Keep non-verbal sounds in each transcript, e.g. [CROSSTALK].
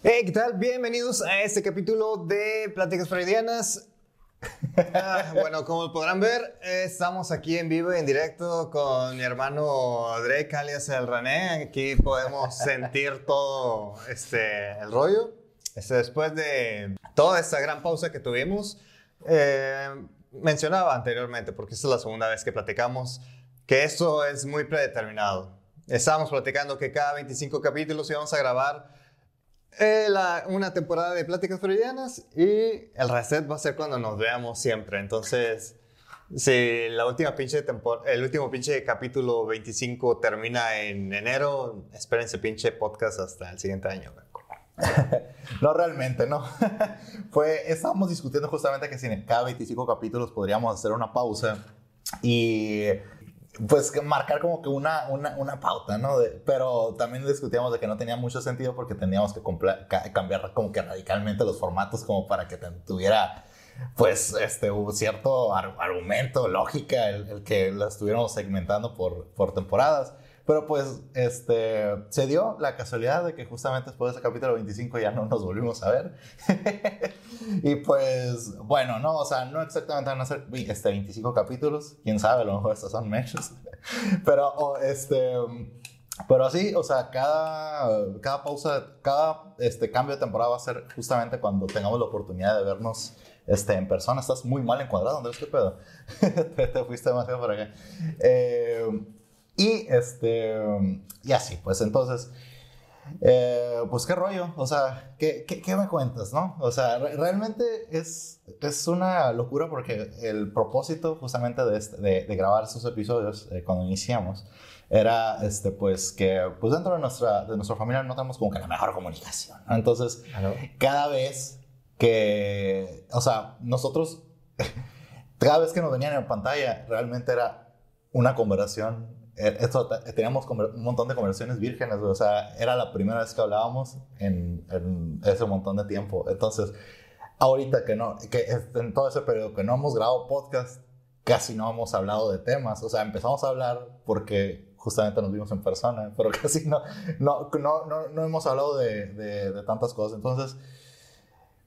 Hey, ¿qué tal? Bienvenidos a este capítulo de Pláticas Freudianas. [LAUGHS] Ah, bueno, como podrán ver, estamos aquí en vivo y en directo con mi hermano Drake, alias el René. Aquí podemos sentir todo este, el rollo. Este, después de toda esta gran pausa que tuvimos, eh, mencionaba anteriormente, porque esta es la segunda vez que platicamos, que esto es muy predeterminado. Estábamos platicando que cada 25 capítulos íbamos a grabar eh, la- una temporada de Pláticas Freudianas y el reset va a ser cuando nos veamos siempre. Entonces, si la última pinche el último pinche capítulo 25 termina en enero, espérense pinche podcast hasta el siguiente año. [LAUGHS] No realmente, no. [LAUGHS] Fue, estábamos discutiendo justamente que si en cada 25 capítulos podríamos hacer una pausa y pues marcar como que una, una, una pauta, ¿no? Pero también discutíamos de que no tenía mucho sentido porque teníamos que cambiar como que radicalmente los formatos como para que tuviera pues este un cierto ar- argumento, lógica, el, el que la estuviéramos segmentando por, por temporadas. Pero pues este, se dio la casualidad de que justamente después de ese capítulo 25 ya no nos volvimos a ver. [LAUGHS] y pues bueno, no, o sea, no exactamente van a ser este, 25 capítulos, quién sabe, a lo mejor estos son meses. [LAUGHS] Pero o, este... Pero así, o sea, cada, cada pausa, cada este, cambio de temporada va a ser justamente cuando tengamos la oportunidad de vernos este, en persona. Estás muy mal encuadrado, Andrés, ¿qué pedo? [LAUGHS] te, te fuiste demasiado por acá. Eh, y este, y así, pues entonces, eh, pues qué rollo, o sea, ¿qué, qué, qué me cuentas, no? O sea, re- realmente es, es una locura porque el propósito justamente de, este- de, de grabar esos episodios eh, cuando iniciamos era, este, pues, que pues dentro de nuestra, de nuestra familia no tenemos como que la mejor comunicación, ¿no? Entonces, cada vez que, o sea, nosotros, [LAUGHS] cada vez que nos venían en pantalla, realmente era una conversación. Eh, te- teníamos un montón de conversaciones vírgenes, o sea, era la primera vez que hablábamos en, ese montón de tiempo. Entonces, ahorita que no, que en todo ese periodo que no hemos grabado podcast, casi no hemos hablado de temas. O sea, empezamos a hablar porque justamente nos vimos en persona, [LAUGHS] pero casi no, no, no, no, hemos hablado de tantas cosas. Entonces,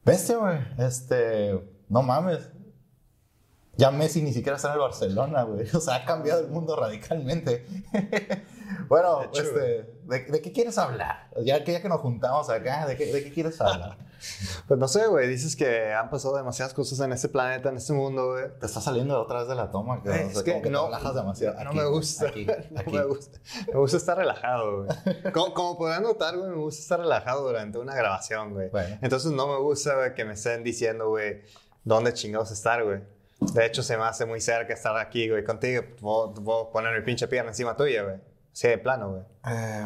bestia, güey, este, no mames. Ya Messi ni siquiera está en el Barcelona, güey. [LAUGHS] O sea, ha cambiado el mundo radicalmente. [LAUGHS] bueno, De este, ¿de, de qué quieres hablar? Ya que, ya que nos juntamos acá, ¿de qué, de qué quieres hablar? [LAUGHS] Pues no sé, güey, dices que han pasado demasiadas cosas en este planeta, en este mundo, güey. Te está saliendo otra vez de la toma, que, o Es sea, que como que no, te relajas demasiado. no Aquí, me güey, gusta. Aquí, no aquí. me gusta. Me gusta estar relajado, güey. Como, como podrán notar, güey, me gusta estar relajado durante una grabación, güey. Bueno. Entonces no me gusta, güey, que me estén diciendo, güey, dónde chingados estar, güey. De hecho, se me hace muy cerca estar aquí, güey, contigo. Puedo, puedo poner mi pinche pierna encima tuya, güey. Sí, de plano, güey. Eh,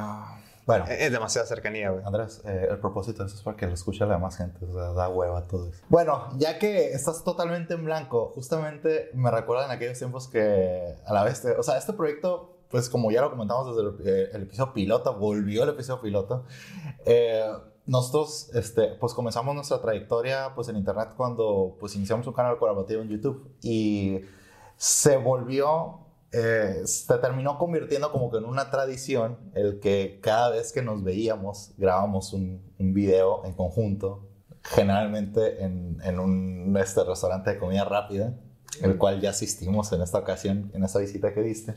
bueno, Es es demasiada cercanía, güey. Andrés, eh, el propósito de eso es para que lo escuche la demás gente, o sea, da hueva todo eso. Bueno, ya que estás totalmente en blanco, justamente me recuerdan aquellos tiempos que a la vez, te- o sea, este proyecto, pues como ya lo comentamos desde el, eh, el episodio piloto, volvió el episodio piloto, eh, nosotros, este, pues comenzamos nuestra trayectoria, pues en internet cuando, pues iniciamos un canal colaborativo en YouTube y se volvió eh, se terminó convirtiendo como que en una tradición el que cada vez que nos veíamos grabamos un, video en conjunto, generalmente en, en un este, restaurante de comida rápida, el cual ya asistimos en esta ocasión, en esta visita que diste.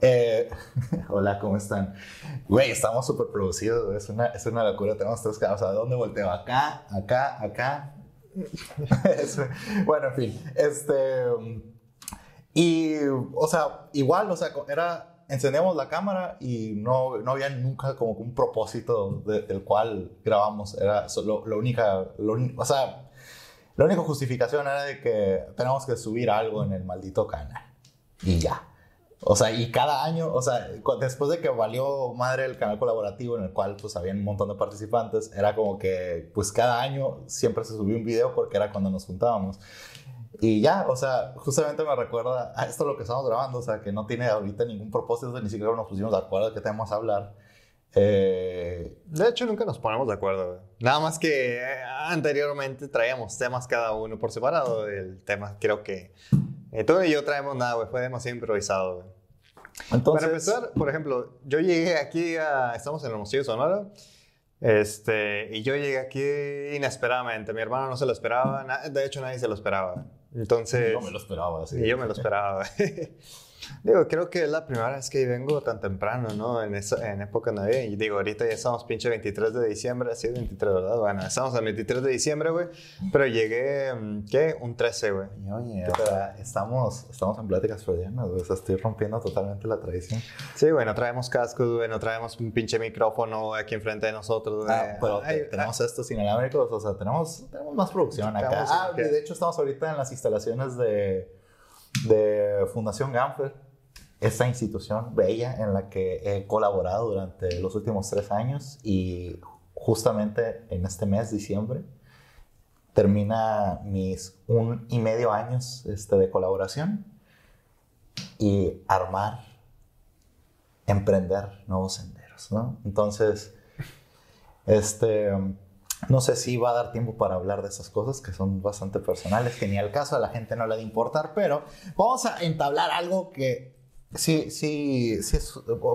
Eh, [LAUGHS] hola, ¿cómo están? Güey, estamos súper producidos, es una, es una locura, tenemos tres sea, ¿de dónde volteo? Acá, acá, acá. [LAUGHS] Bueno, en fin, este... Y, o sea, igual, o sea, era, encendíamos la cámara y no, no había nunca como un propósito de- del cual grabamos. Era solo, lo única, lo o sea, la única justificación era de que tenemos que subir algo en el maldito canal. Y ya. O sea, y cada año, o sea, después de que valió madre el canal colaborativo en el cual pues había un montón de participantes, era como que pues cada año siempre se subía un video porque era cuando nos juntábamos. Y ya, o sea, justamente me recuerda a esto lo que estamos grabando, o sea, que no tiene ahorita ningún propósito, ni siquiera nos pusimos de acuerdo de qué tenemos que hablar. Eh, De hecho, nunca nos ponemos de acuerdo. Nada más que eh, anteriormente traíamos temas cada uno por separado. El tema, creo que eh, tú y yo traemos nada, güey. Fue demasiado improvisado, güey. entonces, Para empezar, por ejemplo, yo llegué aquí a... Estamos en Hermosillo, Sonora. Este, y yo llegué aquí inesperadamente. Mi hermano no se lo esperaba. De hecho, nadie se lo esperaba. Entonces. Yo me lo esperaba, sí. Y yo me lo esperaba. [LAUGHS] Digo, creo que es la primera vez que vengo tan temprano, ¿no? En, esa, en época navideña. Y digo, ahorita ya estamos pinche 23 de diciembre, así 23, ¿verdad? Bueno, estamos el 23 de diciembre, güey. Pero llegué, mm, ¿qué? Un 13, güey. Oye, o sea, estamos, estamos en pláticas freudianas, güey. O sea, estoy rompiendo totalmente la tradición. Sí, güey, no traemos cascos, güey, no traemos un pinche micrófono aquí enfrente de nosotros, güey. Ah, pero tenemos estos inalámbricos, o sea, tenemos, tenemos más producción acá. Ah, de hecho estamos ahorita en las instalaciones de de Fundación Ganfer, esa institución bella en la que he colaborado durante los últimos tres años y justamente en este mes, diciembre, termina mis un y medio años este, de colaboración y armar, emprender nuevos senderos, ¿no? Entonces, este no sé si va a dar tiempo para hablar de esas cosas que son bastante personales, que ni al caso a la gente no le de importar, pero vamos a entablar algo que sí, sí, sí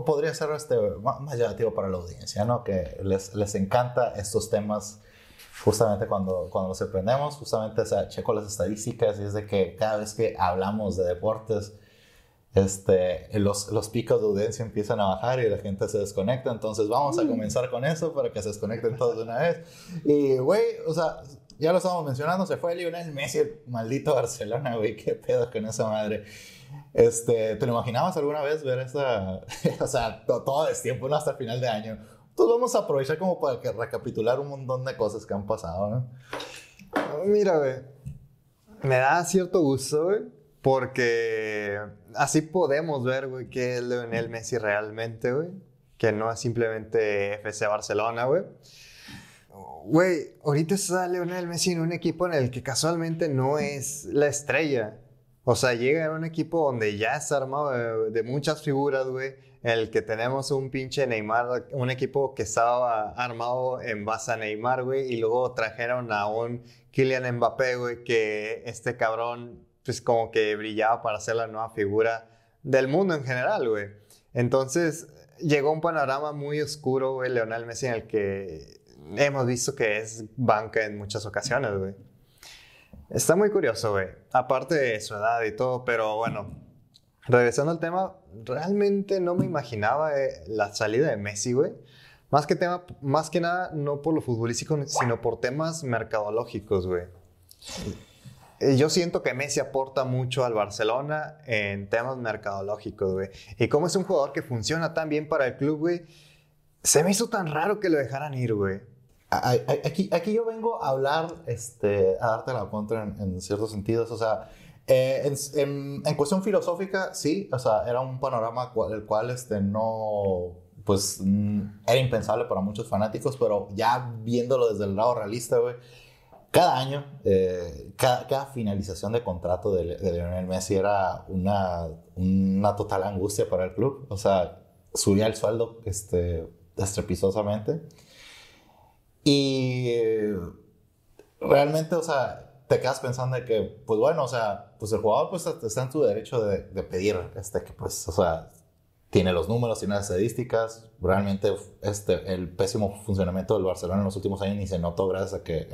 podría ser este, más llamativo para la audiencia, ¿no? Que les, les encanta estos temas justamente cuando, cuando los aprendemos, justamente o checo las estadísticas y es de que cada vez que hablamos de deportes, este, los, los picos de audiencia empiezan a bajar y la gente se desconecta. Entonces vamos a mm. comenzar con eso para que se desconecten todos de una vez. Y, güey, o sea, ya lo estábamos mencionando, se fue Lionel Messi, maldito Barcelona, güey, qué pedo con esa madre. Este, ¿Te lo imaginabas alguna vez ver esa, [LAUGHS] o sea, todo, es tiempo, ¿no? Hasta el final de año. Entonces vamos a aprovechar como para que recapitular un montón de cosas que han pasado, ¿no? Mira, güey, me da cierto gusto, güey, porque así podemos ver, güey, que es Leonel Messi realmente, güey. Que no es simplemente FC Barcelona, güey. Güey, ahorita está Leonel Messi en un equipo en el que casualmente no es la estrella. O sea, llega a un equipo donde ya está armado de, muchas figuras, güey. En el que tenemos un pinche Neymar, un equipo que estaba armado en base a Neymar, güey. Y luego trajeron a un Kylian Mbappé, güey, que este cabrón pues como que brillaba para ser la nueva figura del mundo en general, güey. Entonces llegó un panorama muy oscuro, güey, Leonel Messi, en el que hemos visto que es banca en muchas ocasiones, güey. Está muy curioso, güey. Aparte de su edad y todo, pero bueno, regresando al tema, realmente no me imaginaba eh, la salida de Messi, güey. Más que, tema, más que nada, no por lo futbolístico, sino por temas mercadológicos, güey. Eh, yo siento que Messi aporta mucho al Barcelona en temas mercadológicos, güey. Y como es un jugador que funciona tan bien para el club, güey, se me hizo tan raro que lo dejaran ir, güey. Aquí, aquí yo vengo a hablar, este, a darte la contra en, ciertos sentidos. O sea, eh, en, en, cuestión filosófica, sí, o sea, era un panorama el cual este, no, pues, era impensable para muchos fanáticos, pero ya viéndolo desde el lado realista, güey cada año, eh, cada, finalización de contrato de, de, Lionel Messi era una, total angustia para el club. O sea, subía el sueldo este, estrepitosamente. Y eh, realmente, o sea, te quedas pensando de que, pues bueno, o sea, pues el jugador pues está en su derecho de, de pedir, este, que pues, o sea, tiene los números, tiene las estadísticas. Realmente este, el pésimo funcionamiento del Barcelona en los últimos años ni se notó gracias a, que,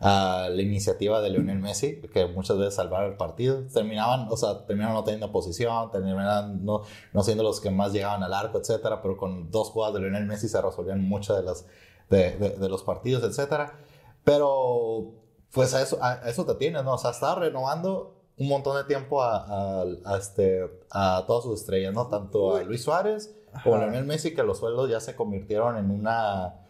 a la iniciativa de Lionel Messi, que muchas veces salvaba el partido. Terminaban, o sea, terminaban no teniendo posición, terminaban no, no siendo los que más llegaban al arco, etcétera, pero con dos jugadas de Lionel Messi se resolvían muchas de, las, de, de, los partidos, etcétera. Pero, pues a eso, a eso te tienes, ¿no? O sea, estaba renovando un montón de tiempo a, a, este, a todas sus estrellas, ¿no? Tanto a Luis Suárez como a Lionel Messi, que los sueldos ya se convirtieron en una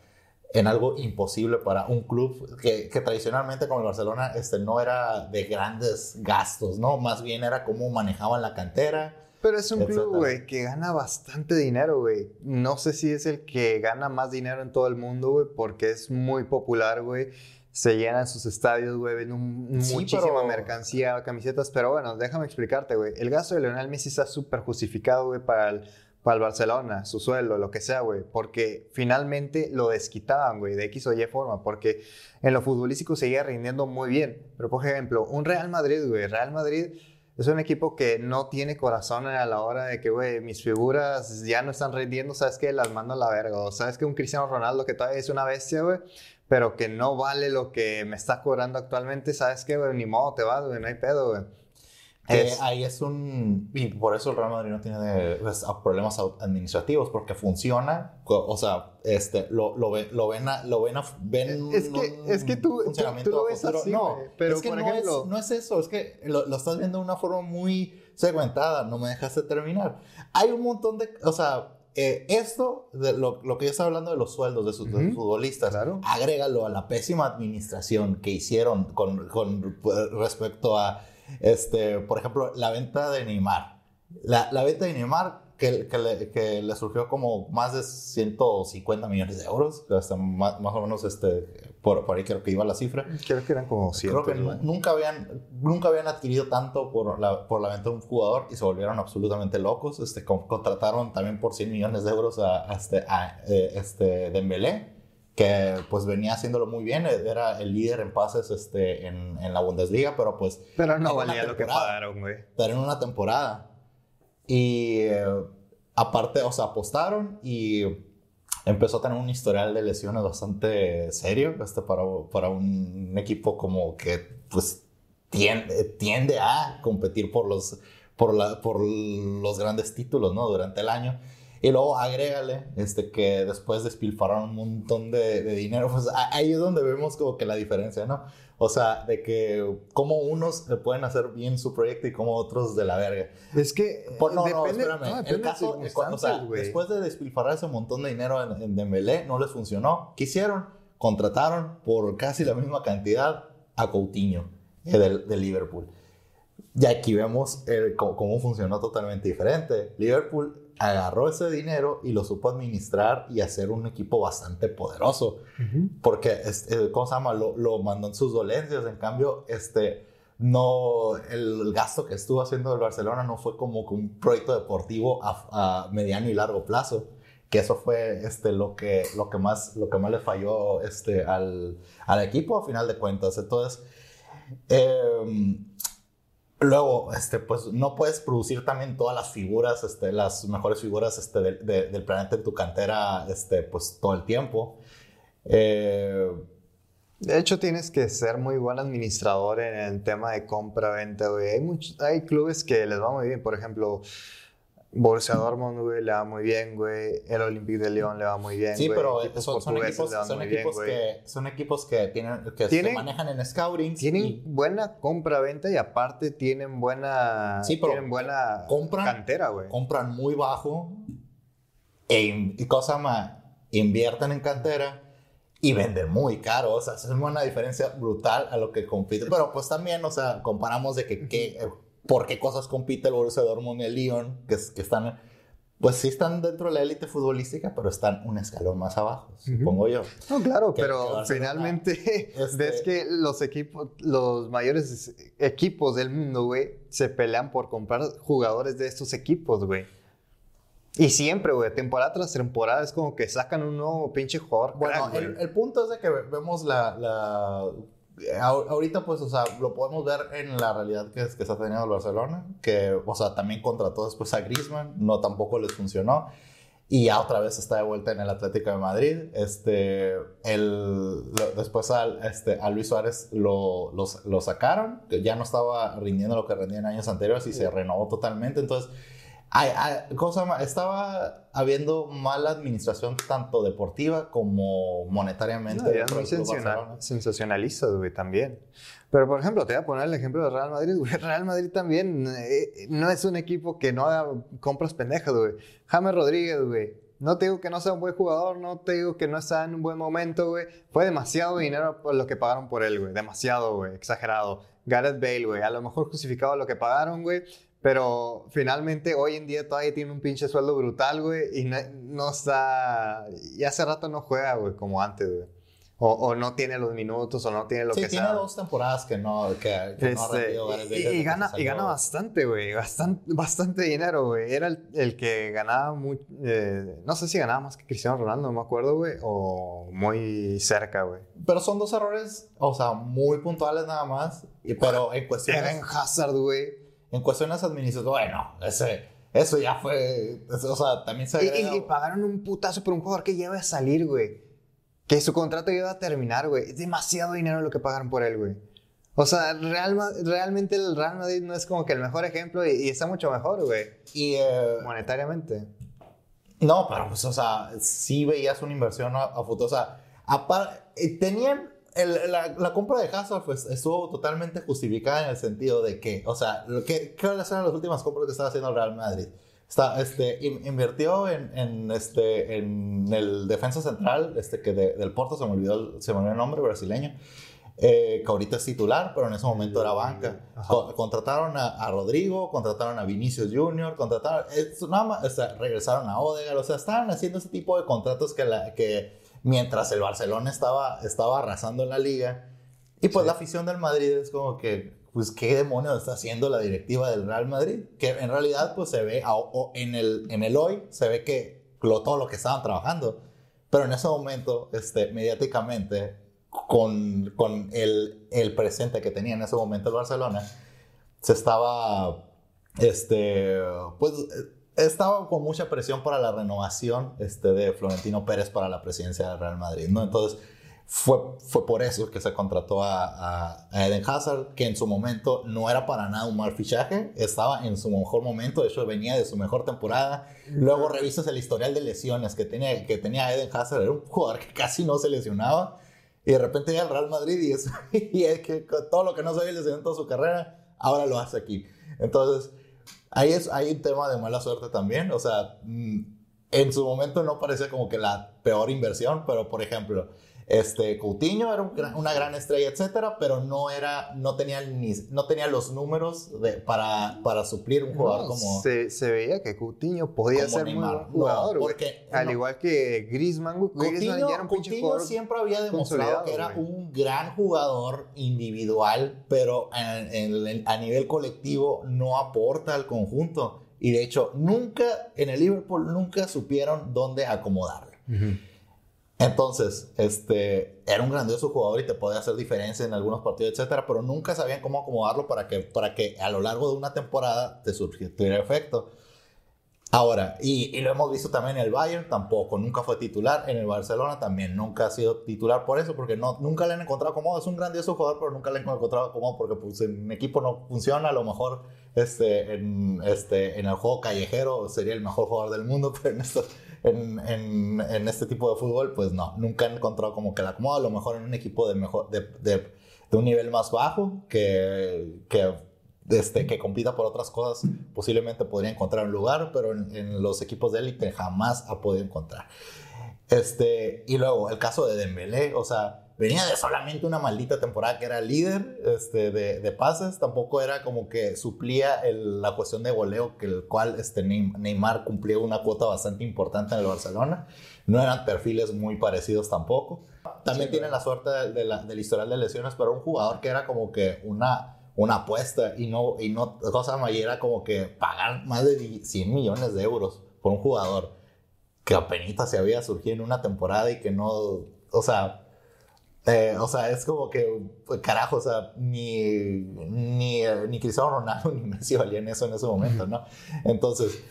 en algo imposible para un club que, que, tradicionalmente como el Barcelona este, no era de grandes gastos, ¿no? Más bien era cómo manejaban la cantera. Pero es un club, güey, que gana bastante dinero, güey. No sé si es el que gana más dinero en todo el mundo, güey, porque es muy popular, güey se llenan sus estadios, güey, ven muchísima mercancía, camisetas, pero bueno, déjame explicarte, güey. El gasto de Lionel Messi está súper justificado, güey, para el, para el Barcelona, su sueldo, lo que sea, güey, porque finalmente lo desquitaban, güey, de X o Y forma, porque en lo futbolístico seguía rindiendo muy bien. Pero, por ejemplo, un Real Madrid, güey, Real Madrid Es un equipo que no tiene corazón a la hora de que, güey, mis figuras ya no están rindiendo, ¿sabes qué? Las mando a la verga. O sabes que un Cristiano Ronaldo que todavía es una bestia, güey, pero que no vale lo que me está cobrando actualmente, ¿sabes qué, güey? Ni modo, te vas, güey, no hay pedo, güey. Es- ahí es un... Y por eso el Real Madrid no tiene pues, a- problemas administrativos, porque funciona, o sea, este, lo, lo, ve- lo ven, a- lo ven, a- ven Es que- un es que tú- tú- funcionamiento tú lo ves así, no, pero es que por no, ejemplo- es, no es eso, es que lo, lo estás viendo de una forma muy segmentada, no me dejaste terminar. Hay un montón de, o sea, eh, esto, de lo, lo que yo estaba hablando de los sueldos de sus, de sus Ujú, futbolistas, claro. agrégalo a la pésima administración que hicieron con, con respecto a, este, por ejemplo, la venta de Neymar. La, la venta de Neymar que, que, le, que le surgió como más de 150 millones de euros, hasta más, más o menos este, por, por ahí creo que iba la cifra. Creo que eran como Creo que nu- nunca habían, nunca habían adquirido tanto por la, por la venta de un jugador y se volvieron absolutamente locos. Este, con- contrataron también por 100 millones de euros a, a este, a, eh, este Dembélé, que pues venía haciéndolo muy bien. Era el líder en pases este, en, en la Bundesliga, pero pues Pero no valía lo que pagaron, güey. pero en una temporada. Y eh, aparte, o sea, apostaron y empezó a tener un historial de lesiones bastante serio este, para, para un equipo como que pues tiende, tiende a competir por los, por, la, por los grandes títulos ¿no? durante el año. Y luego agrégale este, que después despilfarraron un montón de, de dinero. Pues ahí es donde vemos como que la diferencia, ¿no? O sea, de que cómo unos eh, pueden hacer bien su proyecto y cómo otros de la verga. Es que Por, no, no, depende, espérame. no, el depende de caso, eh, cuando- o sea, después de despilfarrar ese montón de dinero en, en Dembélé, no les funcionó. ¿Qué hicieron? Contrataron por casi la misma cantidad a Coutinho, eh, del, del Liverpool. Y aquí vemos el- cómo, cómo funcionó totalmente diferente. Liverpool agarró ese dinero y lo supo administrar y hacer un equipo bastante poderoso. Porque, este, ¿cómo se llama? Lo, lo mandó en sus dolencias. En cambio, este, no, el gasto que estuvo haciendo el Barcelona no fue como que un proyecto deportivo a, a mediano y largo plazo. Que eso fue este, lo, que, lo, que más, lo que más le falló este, al, al equipo a final de cuentas. Entonces, em, Luego, este, pues no puedes producir también todas las figuras, este, las mejores figuras este, de- de- del planeta en tu cantera, este, pues todo el tiempo. Eh, De hecho, tienes que ser muy buen administrador en el tema de compra-venta. Hay, hay clubes que les va muy bien. Por ejemplo, Borussia Dortmund, güey, le va muy bien, güey. El Olympique de Lyon le va muy bien, sí, güey. pero Equipos son, son equipos, son muy bien, equipos güey. que, son equipos que, tienen, que se manejan en scouting. Tienen y buena compra-venta y aparte tienen buena, Sí, pero tienen buena compran- cantera, güey. compran muy bajo e, y cosa más, invierten en cantera y venden muy caro. O sea, es una diferencia brutal a lo que compite. Pero pues también, o sea, comparamos de que, que, por qué cosas compite el Borussia Dortmund y el Lyon, que, es- que están, pues sí están dentro de la élite futbolística, pero están un escalón más abajo, supongo yo. No, claro, que- pero finalmente [LAUGHS] este- ves que los equipos, los mayores equipos del mundo, güey, se pelean por comprar jugadores de estos equipos, güey. Y siempre, güey, temporada tras temporada es como que sacan un nuevo pinche jugador. Bueno, crack, el, punto es de que ve- vemos la... Ahorita, pues, o sea, lo podemos ver en la realidad que, es, que está teniendo el Barcelona, que, o sea, también contrató después a Griezmann, no tampoco les funcionó, y ya otra vez está de vuelta en el Atlético de Madrid. Este, el, lo- después al, este, a Luis Suárez lo, lo sacaron, que ya no estaba rindiendo lo que rendía en años anteriores y se renovó totalmente, entonces... Ay, ay, cosa estaba habiendo mala administración tanto deportiva como monetariamente. No, eran muy sensacional- sensacionalistas, güey, también. Pero, por ejemplo, te voy a poner el ejemplo de Real Madrid, [LAUGHS] güey. Real Madrid también eh, no es un equipo que no haga compras pendejas, güey. James Rodríguez, güey. No te digo que no sea un buen jugador, no te digo que no está en un buen momento, güey. Fue demasiado dinero por lo que pagaron por él, güey. Demasiado, güey. Exagerado. Gareth Bale, güey. A lo mejor justificado lo que pagaron, güey. Pero finalmente hoy en día todavía tiene un pinche sueldo brutal, güey. Y no, no está... Y hace rato no juega, güey, como antes, güey. O, o no tiene los minutos, o no tiene lo Sí, que tiene sea. dos temporadas que no, que, Este, y, gana, y gana bastante, güey. Bastante, bastante dinero, güey. Era el, el que ganaba muy. eh, no sé si ganaba más que Cristiano Ronaldo, no me acuerdo, güey. O muy cerca, güey. Pero son dos errores, o sea, muy puntuales nada más. y- pero en cuestiones, Eden Hazard, güey. en cuestiones administrativas, bueno, ese, eso ya fue, o sea, también se... Y, y, pagaron un putazo por un jugador que iba a salir, güey. Que su contrato iba a terminar, güey. Es demasiado dinero lo que pagaron por él, güey. O sea, Real, realmente el Real Madrid no es como que el mejor ejemplo y, está mucho mejor, güey. Y... eh, Monetariamente. No, pero pues, o sea, sí veías una inversión a, a futuro. O sea, eh, tenían. el- la, la compra de Hazard pues, estuvo totalmente justificada en el sentido de que, o sea, lo que, ¿cuáles eran las últimas compras que estaba haciendo el Real Madrid? Está, este, in- invirtió en, en, este, en el defensa central este, que de- del Porto, se me, olvidó, el- se me olvidó el nombre, brasileño, eh, que ahorita es titular, pero en ese momento era banca. Co- contrataron a, a Rodrigo, contrataron a Vinicius Junior, contrataron, es- nada más, o sea, regresaron a Odegaard, o sea, estaban haciendo ese tipo de contratos que, la, que mientras el Barcelona estaba, estaba arrasando en la liga, y pues Sí. la afición del Madrid es como que, pues, ¿qué demonios está haciendo la directiva del Real Madrid? Que en realidad, pues, se ve, o- en, el, en el hoy, se ve que lo, todo lo que estaban trabajando, pero en ese momento, este, mediáticamente, con, con el, el presente que tenía en ese momento el Barcelona, se estaba, este, pues, estaba con mucha presión para la renovación este, de Florentino Pérez para la presidencia del Real Madrid, ¿no? Entonces, fue, fue por eso que se contrató a, Eden Hazard, que en su momento no era para nada un mal fichaje, estaba en su mejor momento, de hecho venía de su mejor temporada. Luego revisas el historial de lesiones que tenía, que tenía Eden Hazard, era un jugador que casi no se lesionaba. Y de repente llega al Real Madrid y es, [LAUGHS] y es que todo lo que no se había lesionado en toda su carrera, ahora lo hace aquí. Entonces, ahí es, hay un tema de mala suerte también. O sea, mm, en su momento no parecía como que la peor inversión, pero por ejemplo, este Coutinho era un gran- una gran estrella, etcétera, pero no era, no tenía ni, no tenía los números de, para, para suplir un jugador No, como, se, se veía que Coutinho podía ser muy buen jugador, no, porque Al no, igual que Griezmann, Coutinho, ya era un Coutinho siempre había demostrado que era güey. un gran jugador individual, pero en- en- en- a nivel colectivo no aporta al conjunto. Y de hecho, nunca en el Liverpool nunca supieron dónde acomodarlo. Ujú. Entonces, este, era un grandioso jugador y te podía hacer diferencia en algunos partidos, etcétera, pero nunca sabían cómo acomodarlo para que, para que a lo largo de una temporada te surgiera efecto. Ahora, y, y lo hemos visto también en el Bayern, tampoco, nunca fue titular. En el Barcelona también nunca ha sido titular por eso, porque no, nunca le han encontrado cómodo. Es un grandioso jugador, pero nunca le han encontrado cómodo porque pues, en equipo no funciona. A lo mejor este, en, este, en el juego callejero sería el mejor jugador del mundo, [LAUGHS] pero en, esto, en, este tipo de fútbol, pues no, nunca han encontrado como que la acomodo. A lo mejor en un equipo de, mejor, de un nivel más bajo que, que este, que compita por otras cosas, posiblemente podría encontrar un lugar, pero en, en los equipos de élite jamás ha podido encontrar. Este, y luego el caso de Dembélé, o sea, venía de solamente una maldita temporada que era líder este, de, de pases, tampoco era como que suplía el- la cuestión de goleo, que el cual este, Neym- Neymar cumplía una cuota bastante importante en el Barcelona. No eran perfiles muy parecidos tampoco. También Sí, tienen la suerte de, de la, del historial de lesiones, pero un jugador que era como que una, una apuesta y no, y no, cosa más, era como que pagar más de 100 millones de euros por un jugador que apenas se había surgido en una temporada y que no, o sea, eh, o sea, es como que, pues, carajo, o sea, ni, ni, eh, ni Cristiano Ronaldo [LAUGHS] ni Messi valían eso en ese momento, ¿no? Entonces,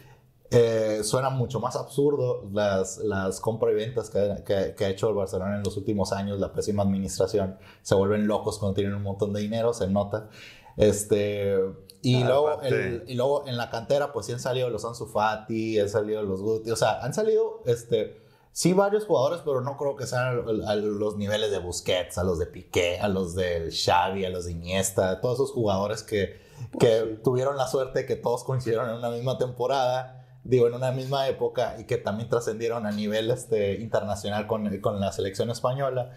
eh, suena mucho más absurdo las, las compra y ventas que, que- que ha hecho el Barcelona en los últimos años, la pésima administración, se vuelven locos cuando tienen un montón de dinero, se nota. Este, y, Ah, luego el- y luego en la cantera, pues sí han salido los Ansu Fati, han salido los Guti, o sea, han salido, este, sí varios jugadores, pero no creo que sean a, a los niveles de Busquets, a los de Piqué, a los del Xavi, a los de Iniesta, todos esos jugadores que, que tuvieron la suerte que todos coincidieron en una misma temporada, digo, en una misma época y que también trascendieron a nivel este, internacional con, con la selección española.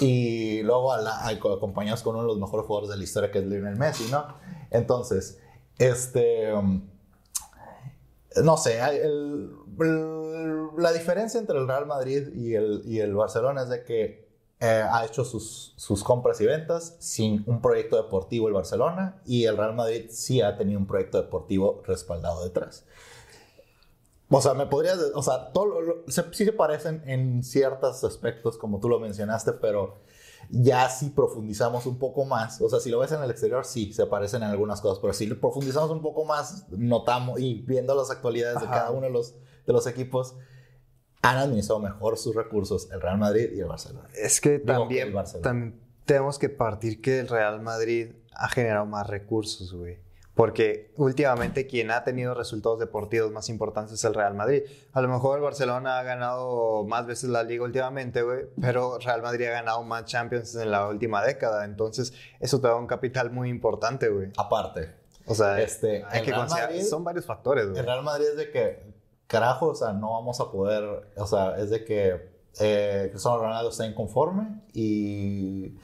Y luego a la- acompañados con uno de los mejores jugadores de la historia que es Lionel Messi, ¿no? Entonces, este... um, no sé, el- la diferencia entre el Real Madrid y el, y el Barcelona es de que eh, ha hecho sus, sus compras y ventas sin un proyecto deportivo el Barcelona y el Real Madrid sí ha tenido un proyecto deportivo respaldado detrás. O sea, me podrías, o sea, todo, lo- se- sí se parecen en ciertos aspectos, como tú lo mencionaste, pero ya si profundizamos un poco más, o sea, si lo ves en el exterior, sí, se parecen en algunas cosas, pero si profundizamos un poco más, notamos, y viendo las actualidades de cada uno de los, de los equipos, han administrado mejor sus recursos el Real Madrid y el Barcelona. Es que Digo, también, el Barcelona. también tenemos que partir que el Real Madrid ha generado más recursos, güey. Porque últimamente quien ha tenido resultados deportivos más importantes es el Real Madrid. A lo mejor el Barcelona ha ganado más veces la liga últimamente, güey, pero Real Madrid ha ganado más Champions en la última década. Entonces, eso te da un capital muy importante, güey. Aparte, O sea, Este, hay que Real considerar, Madrid- son varios factores, güey. El Real Madrid es de que, carajo, o sea, no vamos a poder, o sea, es de que eh, Cristiano Ronaldo está inconforme y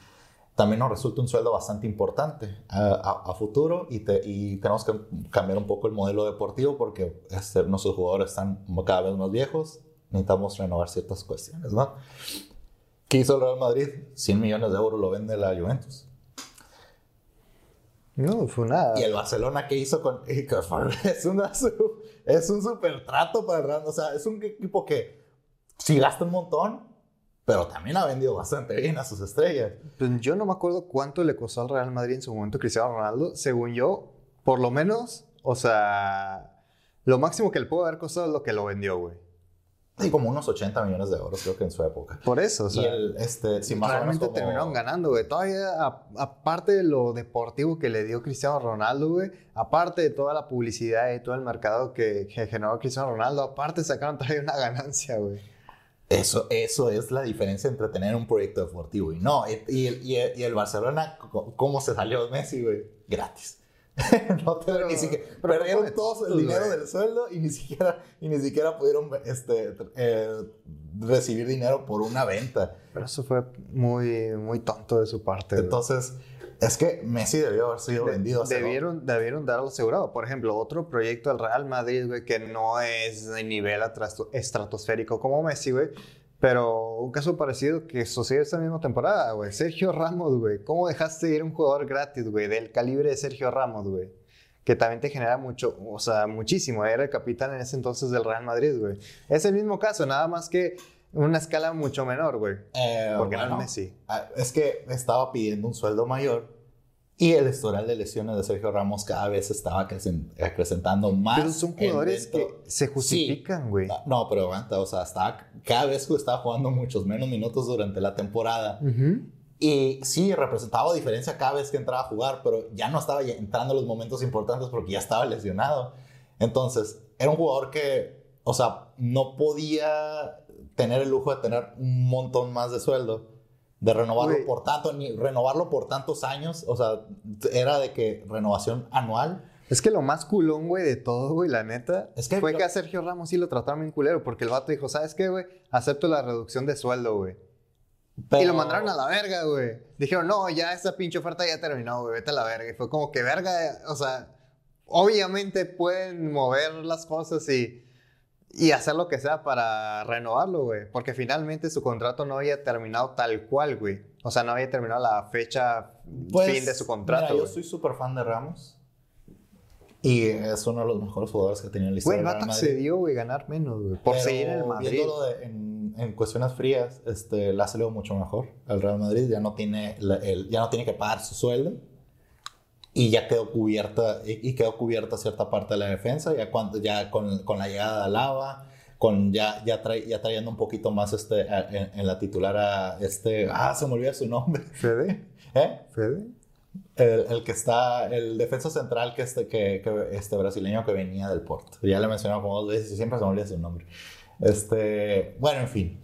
también nos resulta un sueldo bastante importante a, a- a futuro y, te- y tenemos que cambiar un poco el modelo deportivo porque este, nuestros jugadores están cada vez más viejos, necesitamos renovar ciertas cuestiones, ¿no? ¿Qué hizo el Real Madrid? 100 millones de euros lo vende la Juventus. No, fue nada. Y el Barcelona, ¿qué hizo con.? [LAUGHS] Es, una, es un super trato para el. O sea, es un equipo que sí gasta un montón, pero también ha vendido bastante bien a sus estrellas. Pues yo no me acuerdo cuánto le costó al Real Madrid en su momento Cristiano Ronaldo. Según yo, por lo menos, o sea, lo máximo que le pudo haber costado es lo que lo vendió, güey. Y como unos 80 millones de euros, creo que en su época. Por eso, o y sea, el, este, sí, más realmente como- terminaron ganando, güey. Todavía, aparte de lo deportivo que le dio Cristiano Ronaldo, güey, aparte de toda la publicidad y todo el mercado que, que generó Cristiano Ronaldo, aparte sacaron todavía una ganancia, güey. Eso, eso es la diferencia entre tener un proyecto deportivo y no. Y, y el- y el, y el Barcelona, ¿cómo se salió Messi, güey? Gratis. [LAUGHS] no te Pero- ni siquiera, perdieron ¿cómo todo el dinero del sueldo y ni siquiera, y ni siquiera pudieron este, eh, recibir dinero por una venta. Pero eso fue muy, muy tonto de su parte. Entonces, es que Messi debió haber sido De- vendido debieron, debieron darlo asegurado. Por ejemplo, otro proyecto del Real Madrid, güey, que no es de nivel estratosférico como Messi, güey. Pero un caso parecido que sucedió esta misma temporada, güey. Sergio Ramos, güey. ¿Cómo dejaste ir un jugador gratis, güey? Del calibre de Sergio Ramos, güey. Que también te genera mucho, o sea, muchísimo. Era el capitán en ese entonces del Real Madrid, güey. Es el mismo caso, nada más que una escala mucho menor, güey. Eh, Porque no bueno, es Messi. ah, Es que estaba pidiendo un sueldo mayor y el historial de lesiones de Sergio Ramos cada vez estaba acrecen- acrecentando más. Pero son jugadores que se justifican, güey. Ah, No, pero aguanta, o sea, estaba, cada vez estaba jugando muchos menos minutos durante la temporada. Ujú. Y sí, representaba diferencia cada vez que entraba a jugar, pero ya no estaba entrando en los momentos importantes porque ya estaba lesionado. Entonces, era un jugador que, o sea, no podía tener el lujo de tener un montón más de sueldo, de renovarlo Güey. por tanto, ni renovarlo por tantos años. O sea, era de que renovación anual. Es que lo más culón, güey, de todo, güey, la neta, Es que fue que a Sergio Ramos sí lo trataron bien culero, porque el vato dijo, ¿sabes qué, güey? Acepto la reducción de sueldo, güey. Y pero- lo mandaron a la verga, güey. Dijeron, no, ya esa pinche oferta ya terminó, güey, vete a la verga. Y fue como que verga, o sea, obviamente pueden mover las cosas y, y hacer lo que sea para renovarlo, güey. Porque finalmente su contrato no había terminado tal cual, güey. O sea, no había terminado la fecha Pues, fin de su contrato. mira, yo güey. soy súper fan de Ramos. Y es uno de los mejores jugadores que ha tenido en la Güey, historia. el del vato Real Madrid. accedió, güey, ganar menos, güey. Por Pero seguir en el Madrid. de- en, en cuestiones frías, este, le ha salido mucho mejor al Real Madrid. Ya no tiene, la- el- ya no tiene que pagar su sueldo. Y ya quedó cubierta, y, quedó cubierta cierta parte de la defensa. Ya, cuando, ya con, con la llegada de Alaba, con ya, ya, trae- ya trayendo un poquito más este, en, en la titular a este. Ah, se me olvida su nombre. ¿Fede? [LAUGHS] ¿Eh? ¿Fede? El, el que está, el defensa central que este, que, que este brasileño que venía del Porto. Ya le he mencionado como dos veces y siempre se me olvida su nombre. Este, bueno, en fin.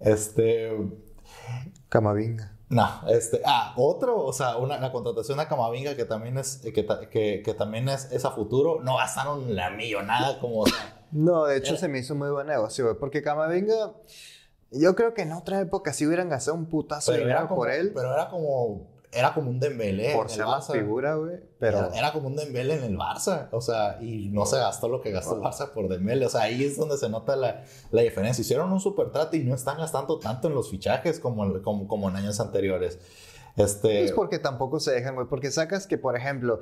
Este, Camavinga. No, este, ah, otro, o sea, una, la contratación a Camavinga que también es, que, ta- que, que también es, es a futuro. No gastaron la millonada como, o sea, No, de hecho Era- se me hizo muy buen negocio, güey. Porque Camavinga, yo creo que en otra época sí hubieran gastado un putazo de dinero como, por él. pero era como, era como un Dembélé. por en el la Barça. figura, güey. Pero Era, era como un Dembélé en el Barça, o sea, y no se gastó lo que gastó el Barça por Dembélé, o sea, ahí es donde se nota la, la diferencia. Hicieron un super trato y no están gastando tanto en los fichajes como, como, como en años anteriores. Este, es porque tampoco se dejan, güey. Porque sacas que, por ejemplo,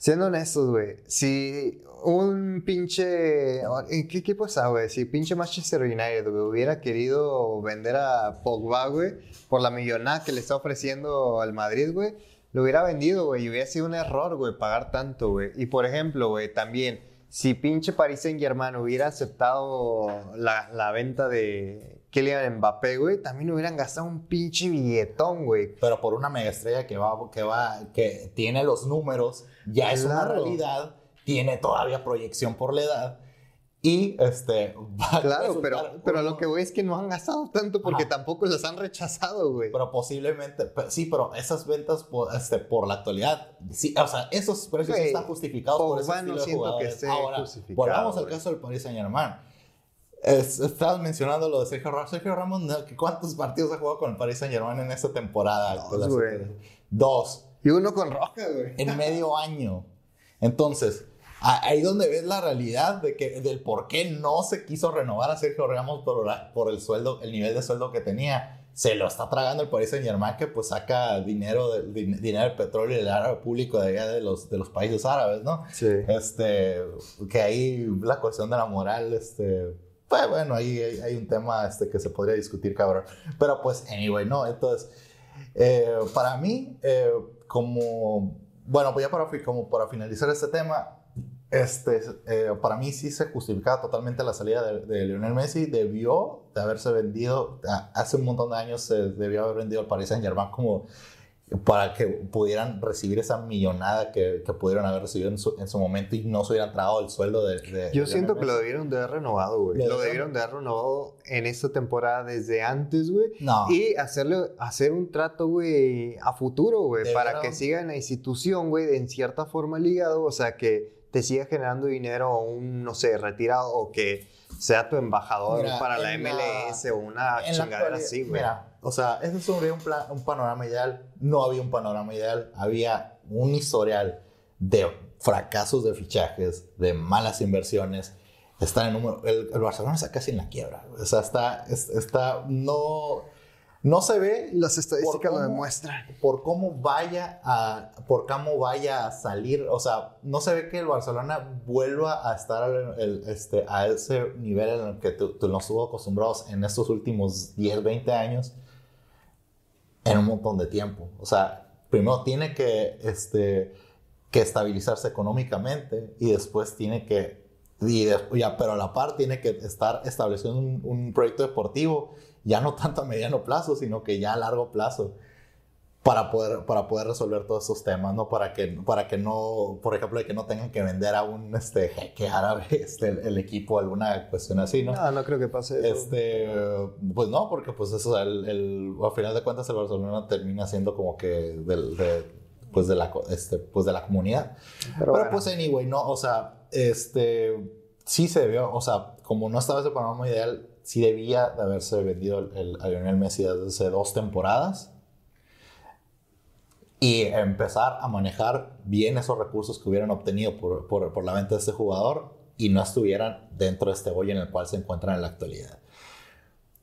Siendo honestos, güey, si un pinche. ¿En qué equipo está, güey? Si pinche Manchester United, güey, hubiera querido vender a Pogba, güey, por la millonada que le está ofreciendo al Madrid, güey, lo hubiera vendido, güey, y hubiera sido un error, güey, pagar tanto, güey. Y por ejemplo, güey, también, si pinche Paris Saint Germain hubiera aceptado la, la venta de Kylian Mbappé, güey, también hubieran gastado un pinche billetón, güey. Pero por una mega estrella que va, que va, que tiene los números, ya es una Claro. realidad, tiene todavía proyección por la edad. Y este. va a Claro, pero, pero lo que voy es que no han gastado tanto porque Ajá. tampoco los han rechazado, güey. Pero posiblemente, sí, pero esas ventas por, este, por la actualidad, sí, o sea, esos precios Güey, están justificados por ese Pogba no estilo de siento que jugadores. esté Ahora, justificado, volvamos al caso del Paris Saint Germain. Estabas mencionando lo de Sergio Ramos. Sergio Ramos, no, ¿qué- ¿cuántos partidos ha jugado con el Paris Saint Germain en esta temporada? Dos, güey. Dos, Y uno con roja, güey. en medio año. Entonces, ahí donde ves la realidad de que, del por qué no se quiso renovar a Sergio Ramos por, el sueldo, el nivel de sueldo que tenía. Se lo está tragando el Paris Saint Germain que pues saca dinero, del din- dinero del petróleo y del árabe público de allá de los, de los países árabes, ¿no? Sí. Este, que ahí la cuestión de la moral, este, pues bueno, ahí hay, hay un tema este, que se podría discutir, cabrón. Pero pues, anyway, ¿no? Entonces, eh, para mí, eh, como, bueno, pues ya para, como para finalizar este tema, este, eh, para mí sí se justificaba totalmente la salida de, de Lionel Messi. Debió de haberse vendido, a- hace un montón de años se debió haber vendido al Paris Saint Germain como para que pudieran recibir esa millonada que, que pudieron haber recibido en su, en su momento y no se hubieran tragado el sueldo de... de- Yo de siento que lo debieron de haber renovado, güey. Lo debieron- de haber renovado en esta temporada desde antes, güey. No. Y hacerle, hacer un trato, güey, a futuro, güey, para que siga en la institución, güey, en cierta forma ligado, o sea, que te siga generando dinero un, no sé, retirado o que sea tu embajador Mira, para la MLS o una chingadera así, güey. Mira, o sea, ese es un, un, plan- un panorama ideal. No había un panorama ideal. Había un historial de fracasos de fichajes, de malas inversiones. Está en número. El, el Barcelona está casi en la quiebra. O sea, está. es- está no. No se ve Las estadísticas lo cómo- demuestran. por cómo vaya a por cómo vaya a salir, o sea, no se ve que el Barcelona vuelva a estar al- el- este, a ese nivel en el que tú, tú nos estuvo acostumbrados en estos últimos 10, 20 años en un montón de tiempo. O sea, primero tiene que, este, que estabilizarse económicamente y después tiene que, y ya, pero a la par tiene que estar estableciendo un, un proyecto deportivo, ya no tanto a mediano plazo, sino que ya a largo plazo para poder, para poder resolver todos esos temas, ¿no? Para que, para que no, por ejemplo, de que no tengan que vender a un este, jeque árabe [LAUGHS] este, el, el equipo, alguna cuestión así, ¿no? No, no creo que pase eso. Este, pues no, porque pues eso, el, el, al final de cuentas el Barcelona termina siendo como que del, de, pues de la, este, pues de la comunidad. Pero, bueno. pues anyway, no, o sea, este, sí se debió, o sea, como no estaba ese panorama ideal, sí debía de haberse vendido el, el, a Lionel Messi desde hace dos temporadas y empezar a manejar bien esos recursos que hubieran obtenido por, por, por la venta de este jugador y no estuvieran dentro de este hoyo en el cual se encuentran en la actualidad.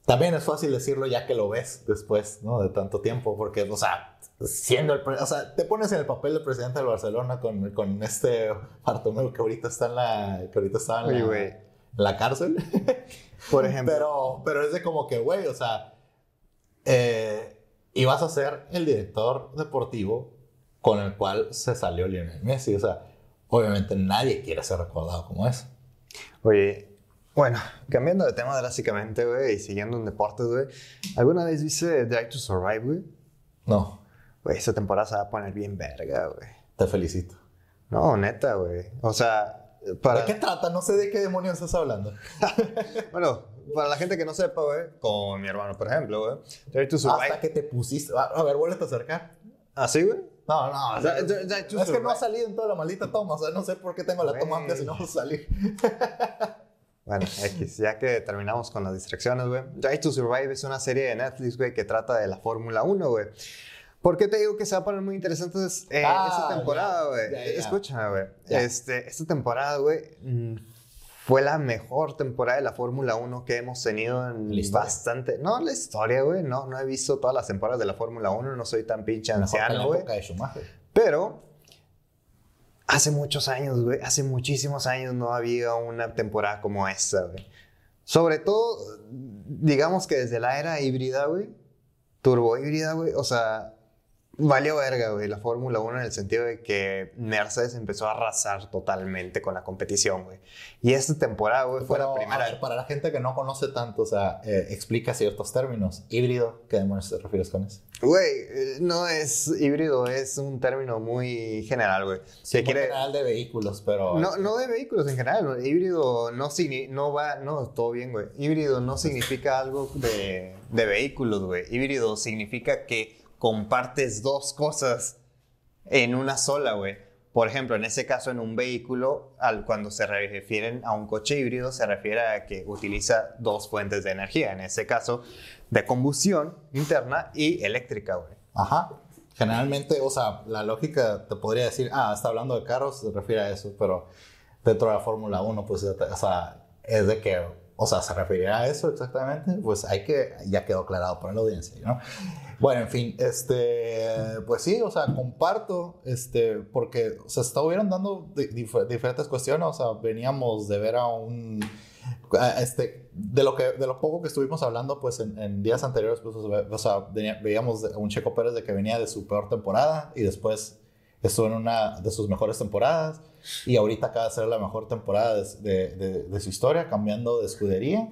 También es fácil decirlo ya que lo ves después, ¿no? De tanto tiempo, porque, o sea, siendo el... O sea, te pones en el papel del presidente del Barcelona con, con este Bartomeu que ahorita está en la... Que ahorita está en, la. La cárcel. [LAUGHS] Por ejemplo. Pero, pero es de como que, güey, o sea, eh, ibas a ser el director deportivo con el cual se salió Lionel Messi. O sea, obviamente nadie quiere ser recordado como eso. Oye, bueno, cambiando de tema drásticamente, güey, y siguiendo en deportes, güey. ¿Alguna vez viste Drive to Survive, güey? No, Güey, esta temporada se va a poner bien verga, güey. te felicito. No, neta, güey. O sea, para... ¿De qué trata? No sé de qué demonios estás hablando. [LAUGHS] Bueno, para la gente que no sepa, güey, como mi hermano, por ejemplo, güey. Drive to Survive... Hasta que te pusiste. A, ver, vuélvete a acercar. ¿Así, güey? No, no. o sea, es que no ha salido en toda la maldita toma. O sea, no sé por qué tengo la toma amplia si no vamos a salir. Bueno, [LAUGHS] X, ya que terminamos con las distracciones, güey. Drive to Survive es una serie de Netflix, güey, que trata de la Fórmula 1, güey. ¿Por qué te digo que se va a poner muy interesante eh, Ah, esta temporada, güey? Escúchame, güey. Este, esta temporada, güey, fue la mejor temporada de la Fórmula 1 que hemos tenido en bastante... No, la historia, güey. No, no he visto todas las temporadas de la Fórmula 1. No soy tan pinche anciano, güey. Pero hace muchos años, güey, hace muchísimos años no había una temporada como esta, güey. Sobre todo, digamos que desde la era híbrida, güey, turbo híbrida, güey, o sea, Valió verga, güey, la Fórmula 1 en el sentido de que Mercedes empezó a arrasar totalmente con la competición, güey. Y esta temporada, güey, fue la primera. A ver, para la gente que no conoce tanto, o sea, eh, explica ciertos términos. Híbrido, ¿qué demonios te refieres con eso? Güey, no es híbrido, es un término muy general, güey. Sí, quiere... general de vehículos, pero. No, no de vehículos en general. Híbrido no, no va. No, todo bien, güey. Híbrido no significa algo de, de vehículos, güey. Híbrido significa que compartes dos cosas en una sola, güey. Por ejemplo, en ese caso, en un vehículo, al, cuando se refieren a un coche híbrido, se refiere a que utiliza dos fuentes de energía. En ese caso, de combustión interna y eléctrica, güey. Ajá. Generalmente, o sea, la lógica te podría decir, ah, está hablando de carros, se refiere a eso, pero dentro de la Fórmula 1, pues, o sea, es de que, o sea, se referirá a eso exactamente, pues hay que, ya quedó aclarado para la audiencia, ¿no? Bueno, en fin, este, pues sí, o sea, comparto, este, porque se estuvieron dando diferentes cuestiones, o sea, veníamos de ver a un, este, de lo que, de lo poco que estuvimos hablando, pues en, días anteriores, pues, o sea, veíamos a un Checo Pérez de que venía de su peor temporada y después estuvo en una de sus mejores temporadas y ahorita acaba de ser la mejor temporada de, de, de su historia, cambiando de escudería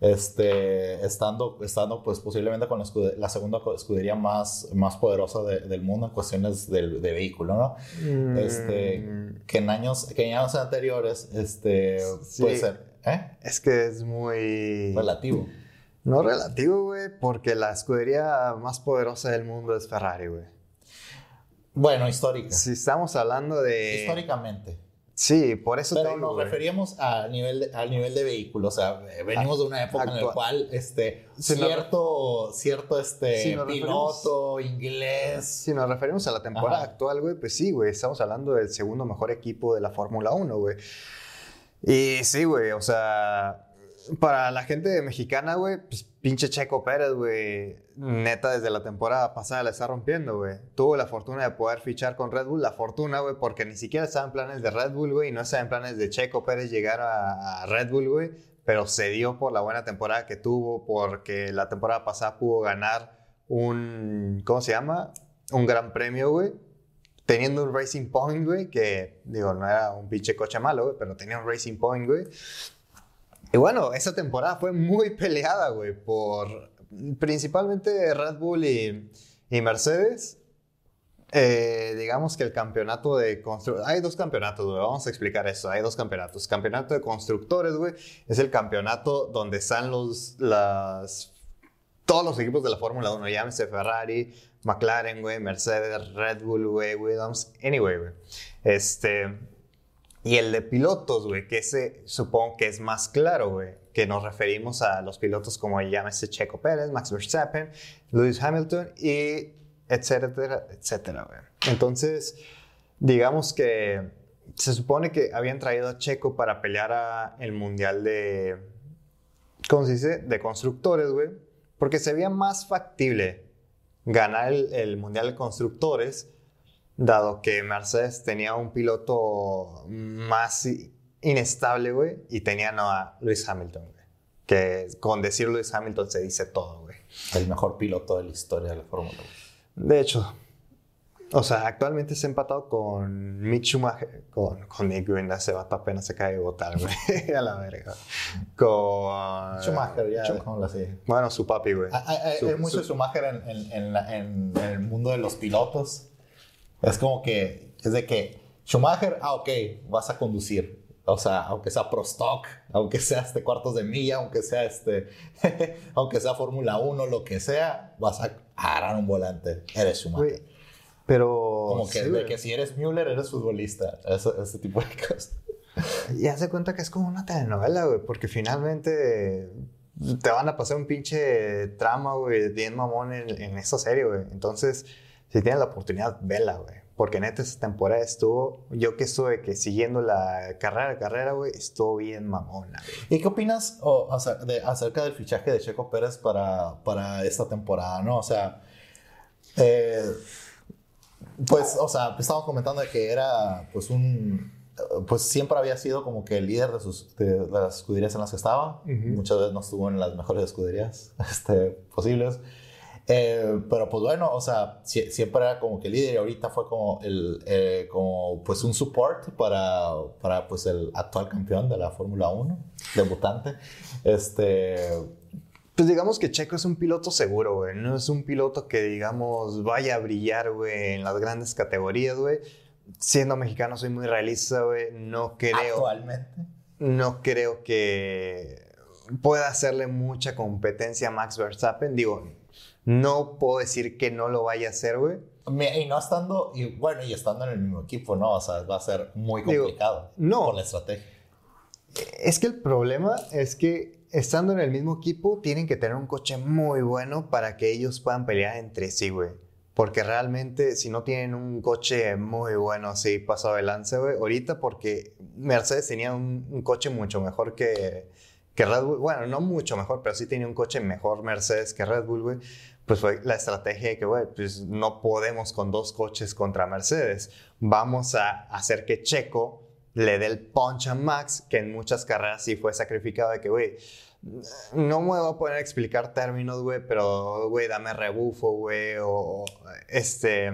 este, estando, estando pues posiblemente con la, segunda escudería más, más poderosa del mundo en cuestiones de, vehículo, ¿no? Mm. Este, que en años, que en años anteriores, este, puede ser, ¿eh? Es que es muy... Relativo. No relativo, güey, porque la escudería más poderosa del mundo es Ferrari, güey. Bueno, histórica. Si estamos hablando de... Históricamente. Sí, por eso Pero nos referíamos al nivel, de, al nivel de vehículo. O sea, venimos de una época en la cual este, cierto, cierto este, piloto inglés. Si nos referimos a la temporada actual, güey, pues sí, güey. Estamos hablando del segundo mejor equipo de la Fórmula 1, güey. Y sí, güey, o sea, para la gente mexicana, güey, pues pinche Checo Pérez, güey, neta desde la temporada pasada la está rompiendo, güey. Tuvo la fortuna de poder fichar con Red Bull, la fortuna, güey, porque ni siquiera estaba en planes de Red Bull, güey, y no estaba en planes de Checo Pérez llegar a, Red Bull, güey, pero se dio por la buena temporada que tuvo, porque la temporada pasada pudo ganar un, ¿cómo se llama? Un gran premio, güey. Teniendo un Racing Point, güey, que digo, no era un pinche coche malo, güey, pero tenía un Racing Point, güey. Y bueno, esa temporada fue muy [LAUGHS] peleada, güey, por principalmente Red Bull y, Mercedes. Eh, digamos que el campeonato de constructores. Hay dos campeonatos, güey. Vamos a explicar eso. Hay dos campeonatos. Campeonato de constructores, güey. Es el campeonato donde están los. Todos los equipos de la Fórmula 1. Llámese Ferrari, McLaren, güey, Mercedes, Red Bull, güey, Williams. Anyway, güey. Este. Y el de pilotos, güey, que ese supongo que es más claro, güey, que nos referimos a los pilotos como llámese Checo Pérez, Max Verstappen, Lewis Hamilton y etcétera, etcétera, güey. Entonces, digamos que se supone que habían traído a Checo para pelear a el mundial de, ¿cómo se dice? De constructores, güey, porque se veía más factible ganar el, el mundial de constructores dado que Mercedes tenía un piloto más inestable, güey, y tenían a Lewis Hamilton, güey. Que con decir Lewis Hamilton se dice todo, güey. El mejor piloto de la historia de la Fórmula 1. De hecho, o sea, actualmente se ha empatado con Mick Schumacher, con, con Nick Green, ese vato apenas se cae de botar, güey, [LAUGHS] a la verga. Con... Schumacher, ya, ¿cómo lo sé? Bueno, su papi, güey. Hay, hay, mucho Schumacher en, en, en, en el mundo de los pilotos es como que, es de que Schumacher, ah, ok, vas a conducir. O sea, aunque sea Pro Stock, aunque sea este cuartos de milla, aunque sea este, [LAUGHS] aunque sea Fórmula 1, lo que sea, vas a agarrar un volante. Eres Schumacher. pero. Como que, de que si eres Müller, eres futbolista. ese tipo de cosas. Y hace cuenta que es como una telenovela, güey, porque finalmente te van a pasar un pinche trama, güey, bien mamón en, en esa serie, güey. Entonces si tienes la oportunidad, vela, güey. Porque neta esta temporada estuvo, yo que estuve que siguiendo la carrera, carrera, güey, estuvo bien mamona, güey. ¿Y qué opinas acerca del fichaje de Checo Pérez para, para esta temporada, no? O sea, eh, pues, o sea, estábamos comentando de que era, pues, un, pues siempre había sido como que el líder de, sus, de, las escuderías en las que estaba. Muchas veces no estuvo en las mejores escuderías [LAUGHS] este, posibles. Eh, pero pues bueno, o sea, siempre era como que líder y ahorita fue como el, eh, como pues un support para, para pues el actual campeón de la Fórmula 1, debutante. Este, pues digamos que Checo es un piloto seguro, güey. No es un piloto que, digamos, vaya a brillar, güey, en las grandes categorías, güey. Siendo mexicano, soy muy realista, güey. No creo. Actualmente. No creo que pueda hacerle mucha competencia a Max Verstappen. Digo, no puedo decir que no lo vaya a hacer, güey. Y no estando, y bueno, y estando en el mismo equipo, ¿no? O sea, va a ser muy complicado. no. Por la estrategia. Es que el problema es que estando en el mismo equipo, tienen que tener un coche muy bueno para que ellos puedan pelear entre sí, güey. Porque realmente, si no tienen un coche muy bueno así pasado de lance, güey, ahorita porque Mercedes tenía un, coche mucho mejor que, que Red Bull. Bueno, no mucho mejor, pero sí tenía un coche mejor Mercedes que Red Bull, güey. Pues fue la estrategia de que, güey, pues no podemos con dos coches contra Mercedes. Vamos a hacer que Checo le dé el punch a Max, que en muchas carreras sí fue sacrificado de que, güey, no me voy a poner a explicar términos, güey, pero, güey, dame rebufo, güey, o este...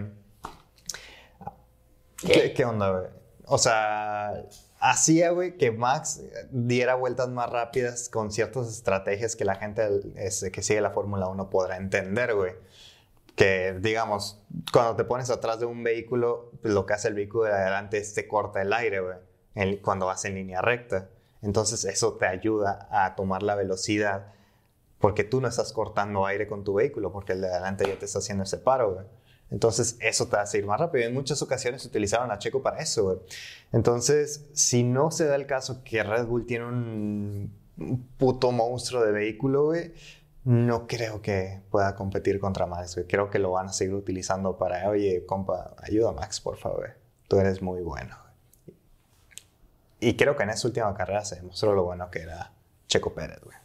¿Qué, ¿Qué onda, güey? O sea, hacía, güey, que Max diera vueltas más rápidas con ciertas estrategias que la gente este, que sigue la Fórmula 1 podrá entender, güey. Que, digamos, cuando te pones atrás de un vehículo, pues, lo que hace el vehículo de adelante es te corta el aire, güey cuando vas en línea recta. Entonces eso te ayuda a tomar la velocidad porque tú no estás cortando aire con tu vehículo, porque el de adelante ya te está haciendo ese paro, Entonces eso te hace ir más rápido. En muchas ocasiones utilizaron a Checo para eso, güey. Entonces, si no se da el caso que Red Bull tiene un puto monstruo de vehículo, güey, no creo que pueda competir contra Max, güey. Creo que lo van a seguir utilizando para, oye, compa, ayuda a Max, por favor. Tú eres muy bueno. Y creo que en esa última carrera se demostró lo bueno que era Checo Pérez, güey.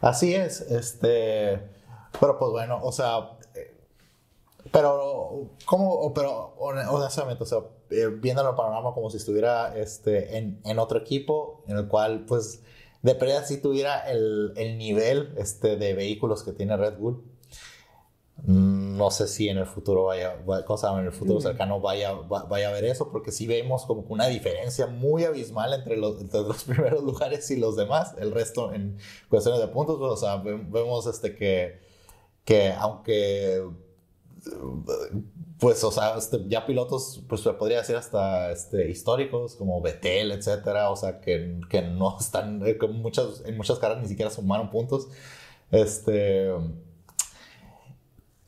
Así es, este, pero pues bueno, o sea, pero, ¿cómo? Pero honestamente, o sea, eh, viendo el panorama como si estuviera este, en, en, otro equipo, en el cual, pues, de pérdida si tuviera el, el, nivel este, de vehículos que tiene Red Bull, no sé si en el futuro vaya, cosa en el futuro cercano vaya, vaya a ver eso, porque si vemos como una diferencia muy abismal entre los, los, [LAUGHS] primeros lugares y los demás, el resto en cuestiones de puntos, pues, o sea, vemos este que, que aunque pues, o sea, este, ya pilotos, pues se podría decir hasta este, históricos, como Betel, etcétera, o sea, que, que no [LAUGHS] están, eh, muchas, en muchas carreras ni siquiera sumaron puntos. Este,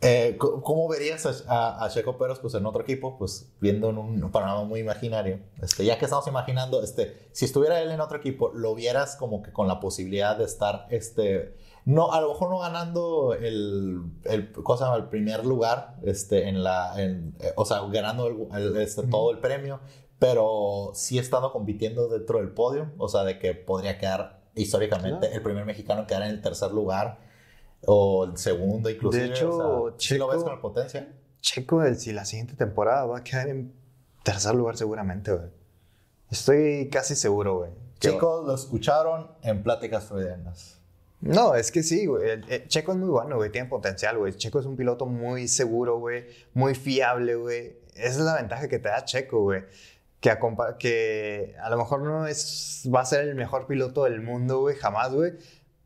eh, ¿Cómo verías a, Checo Pérez pues, en otro equipo? Pues viendo en un panorama muy imaginario. Este, ya que estamos imaginando, este, si estuviera él en otro equipo, lo vieras como que con la posibilidad de estar, este, no, a lo mejor no ganando el, el, cosa, el primer lugar, este, en la, en, eh, o sea, ganando este, todo el premio, pero sí estando compitiendo dentro del podio, o sea, de que podría quedar históricamente el primer mexicano quedar en el tercer lugar o el segundo inclusive. De hecho, Checo, lo ves con la potencia? Checo, si la siguiente temporada va a quedar en tercer lugar seguramente, güey. Estoy casi seguro, güey. Chicos, lo escucharon en Pláticas Freudianas. No, es que sí, güey. Checo es muy bueno. Tiene potencial, güey. Checo es un piloto muy seguro, güey. Muy fiable. Esa es la ventaja que te da Checo. Que a, lo mejor no va a ser el mejor piloto del mundo. Jamás,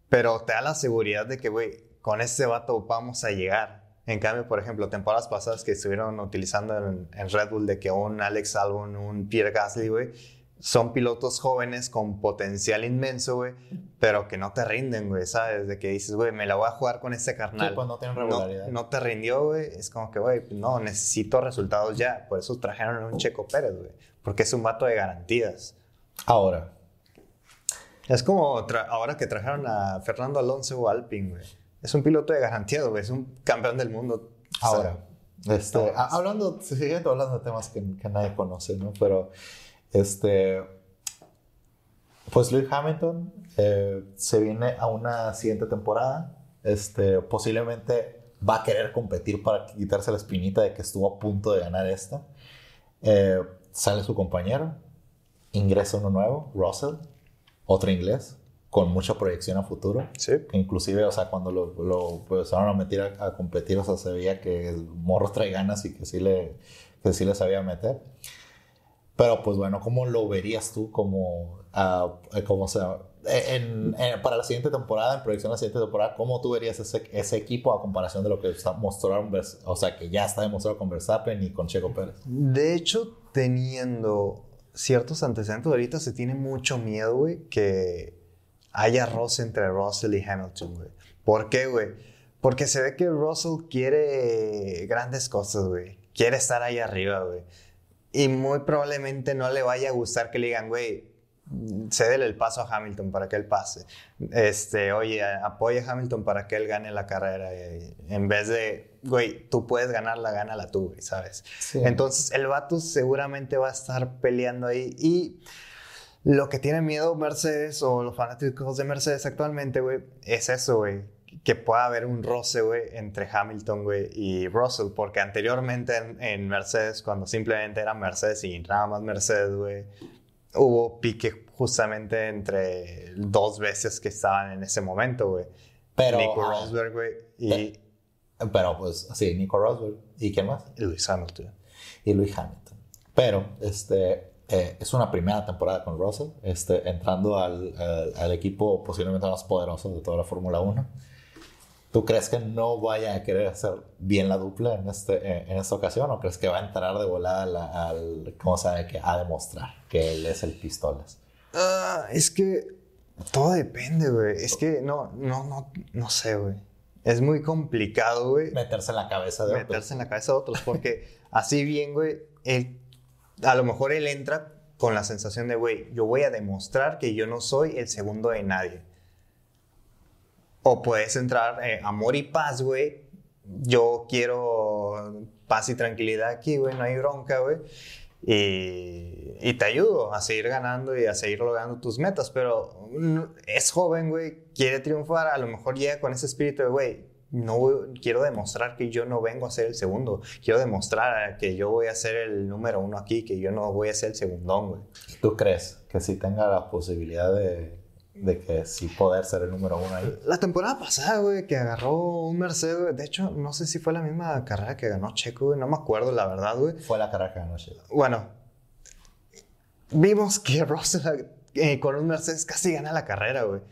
pero te da la seguridad de que, güey, con este vato vamos a llegar. En cambio, por ejemplo, temporadas pasadas que estuvieron utilizando en, Red Bull de que un Alex Albon, un Pierre Gasly, son pilotos jóvenes con potencial inmenso, güey, pero que no te rinden, güey, ¿sabes? De que dices, güey, me la voy a jugar con este carnal. Sí, pues no tienen regularidad. No, te rindió, güey. Es como que, güey, no, necesito resultados ya. Por eso trajeron a un Checo Pérez, güey. Porque es un vato de garantías. Ahora, es como ahora que trajeron a Fernando Alonso o Alpine, güey. Es un piloto de garantía, güey. Es un campeón del mundo. Ahora, este, hablando, siguiendo hablando de temas que, nadie conoce, ¿no? Pero, este, pues Lewis Hamilton eh, se viene a una siguiente temporada. Este, posiblemente va a querer competir para quitarse la espinita de que estuvo a punto de ganar esta. Eh, sale su compañero, ingresa uno nuevo, Russell, otro inglés, con mucha proyección a futuro. Sí. Inclusive, o sea, cuando lo, lo empezaron a meter a, a, competir, o sea, se veía que el morro trae ganas y que sí le, que sí le sabía meter. Pero pues bueno, ¿cómo lo verías tú como, uh, como sea, en, para la siguiente temporada, en proyección de la siguiente temporada, ¿cómo tú verías ese, ese equipo a comparación de lo que mostraron, o sea, que ya está demostrado con Verstappen y con Checo Pérez? De hecho, teniendo ciertos antecedentes, ahorita se tiene mucho miedo, güey, que haya roce entre Russell y Hamilton, güey. ¿Por qué, güey? Porque se ve que Russell quiere grandes cosas, güey. Quiere estar ahí arriba, güey. Y muy probablemente no le vaya a gustar que le digan, güey, cédele el paso a Hamilton para que él pase. Este, oye, apoya a Hamilton para que él gane la carrera. En vez de, güey, tú puedes ganarla, gánala tú, güey, ¿sabes? Sí. Entonces, el vato seguramente va a estar peleando ahí. Y lo que tiene miedo Mercedes o los fanáticos de Mercedes actualmente, güey, es eso, güey. Que pueda haber un roce, güey, entre Hamilton, güey, y Russell. Porque anteriormente en, en Mercedes, cuando simplemente era Mercedes y nada más Mercedes, güey, hubo pique justamente entre dos veces que estaban en ese momento, güey. Pero, Nico Rosberg, güey, y... Pero, pues, sí, Nico Rosberg. ¿Y quién más? Y Lewis Hamilton. Y Lewis Hamilton. Pero, este, eh, es una primera temporada con Russell, este, entrando al, al, al, equipo posiblemente más poderoso de toda la Fórmula 1. ¿Tú crees que no vaya a querer hacer bien la dupla en, este, en esta ocasión o crees que va a entrar de volada al, al ¿cómo sabe? Que a demostrar que él es el pistolas? Uh, es que todo depende, güey. Es que no, no, no, no sé, güey. Es muy complicado, güey. Meterse en la cabeza de Meterse otros. Meterse en la cabeza de otros, porque [LAUGHS] así bien, güey, él, a lo mejor él entra con la sensación de, güey, yo voy a demostrar que yo no soy el segundo de nadie. O puedes entrar eh, amor y paz, güey. Yo quiero paz y tranquilidad aquí, güey, no hay bronca, güey. Y, te ayudo a seguir ganando y a seguir logrando tus metas. Pero es joven, güey, quiere triunfar, a lo mejor llega con ese espíritu de, güey, no quiero demostrar que yo no vengo a ser el segundo. Quiero demostrar que yo voy a ser el número uno aquí, que yo no voy a ser el segundón, güey. ¿Tú crees que si tenga la posibilidad de, de que sí poder ser el número uno ahí? La temporada pasada, güey, que agarró un Mercedes. De hecho, no sé si fue la misma carrera que ganó Checo, güey. No me acuerdo, la verdad, güey. Fue la carrera que ganó Checo. Bueno, vimos que Russell eh, con un Mercedes casi gana la carrera, güey.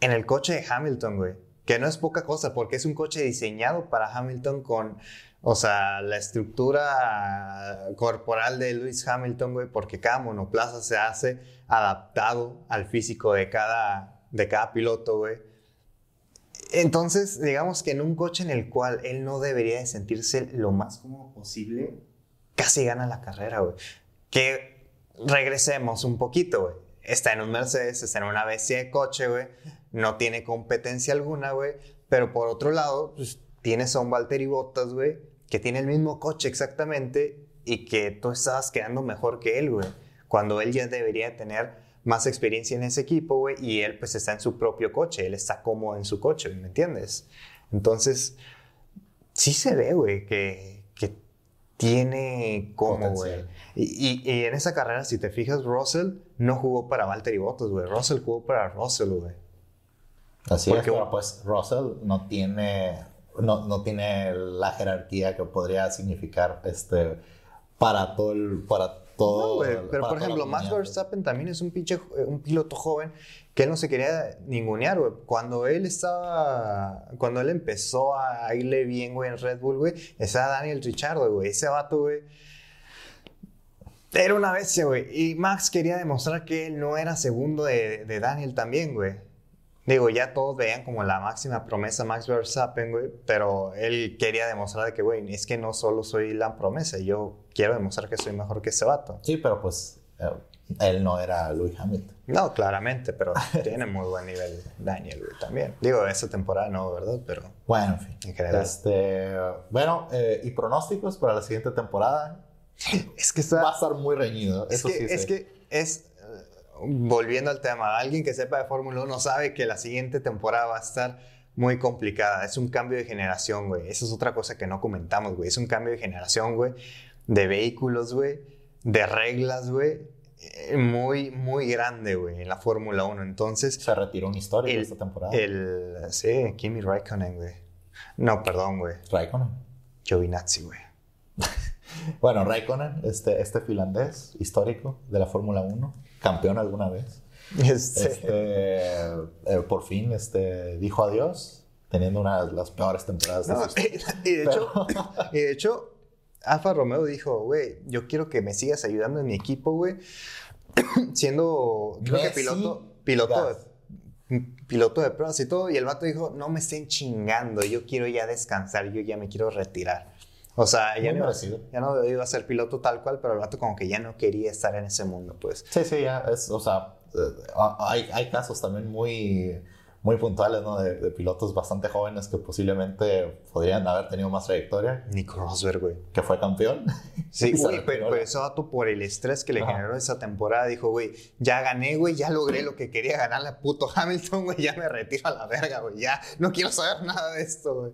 En el coche de Hamilton, güey. Que no es poca cosa, porque es un coche diseñado para Hamilton con, o sea, la estructura corporal de Lewis Hamilton, güey, porque cada monoplaza se hace adaptado al físico de cada, de cada piloto, güey. Entonces, digamos que en un coche en el cual él no debería de sentirse lo más cómodo posible, casi gana la carrera, güey. Que regresemos un poquito, güey. Está en un Mercedes, está en una bestia de coche, güey. No tiene competencia alguna, güey. Pero por otro lado, pues tienes a un Valtteri Bottas, güey, que tiene el mismo coche exactamente y que tú estabas quedando mejor que él, güey. Cuando él ya debería tener más experiencia en ese equipo, güey, y él pues está en su propio coche, él está cómodo en su coche, ¿me entiendes? Entonces, sí se ve, güey, que, que tiene como, güey. Y, y, y, en esa carrera, si te fijas, Russell no jugó para Valtteri Bottas, güey. Russell jugó para Russell, güey. Así Porque, es, pero pues Russell no tiene, no, no, tiene la jerarquía que podría significar este, para todo el... Para todo, no, güey, pero por ejemplo, Max Verstappen también es un pinche, un piloto joven que él no se quería ningunear, güey. Cuando él estaba, cuando él empezó a irle bien, güey, en Red Bull, güey, estaba Daniel Ricciardo, güey. Ese vato, güey, era una bestia, güey. Y Max quería demostrar que él no era segundo de, de Daniel también, güey. Digo, ya todos veían como la máxima promesa Max Verstappen, güey, pero él quería demostrar de que, güey, es que no solo soy la promesa, yo quiero demostrar que soy mejor que ese vato. Sí, pero pues eh, él no era Lewis Hamilton. No, claramente, pero [LAUGHS] tiene muy buen nivel Daniel, güey, también. Digo, esa temporada no, ¿verdad? Pero... Bueno, en fin. En general. Este, bueno, eh, ¿y pronósticos para la siguiente temporada? [LAUGHS] Es que está... Va a estar muy reñido, es eso que, sí Es sé. que es volviendo al tema, alguien que sepa de Fórmula 1 sabe que la siguiente temporada va a estar muy complicada. Es un cambio de generación, güey. Esa es otra cosa que no comentamos, güey. Es un cambio de generación, güey. De vehículos, güey. De reglas, güey. eh, Muy, muy grande, güey, en la Fórmula 1. Entonces, Se retiró un histórico el, esta temporada. el, sí, Kimi Raikkonen, güey. No, perdón, güey. Raikkonen. Giovinazzi, güey. [LAUGHS] Bueno, Raikkonen, este, este finlandés histórico de la Fórmula 1, campeón alguna vez. Este, Este, eh, por fin este, dijo adiós, teniendo una de las peores temporadas de no, su [LAUGHS] historia. y de hecho, [LAUGHS] y de hecho, Alfa Romeo dijo, güey, yo quiero que me sigas ayudando en mi equipo, güey. [CLEARS THROAT] Siendo, creo que piloto, piloto de, piloto de pruebas y todo. Y el vato dijo, no me estén chingando, yo quiero ya descansar, yo ya me quiero retirar. O sea, ya no, ya no iba a ser piloto tal cual, pero el vato como que ya no quería estar en ese mundo, pues. Sí, sí, ya, es, o sea, eh, hay, hay casos también muy, muy puntuales, ¿no? De, de pilotos bastante jóvenes que posiblemente podrían haber tenido más trayectoria, Nico Rosberg, güey. que fue campeón. [LAUGHS] Sí, [LAUGHS] güey, pero, pero ese vato por el estrés que le Ajá. generó esa temporada dijo, güey, ya gané, güey, ya logré lo que quería ganar la puto Hamilton, güey, ya me retiro a la verga, güey, ya no quiero saber nada de esto, güey.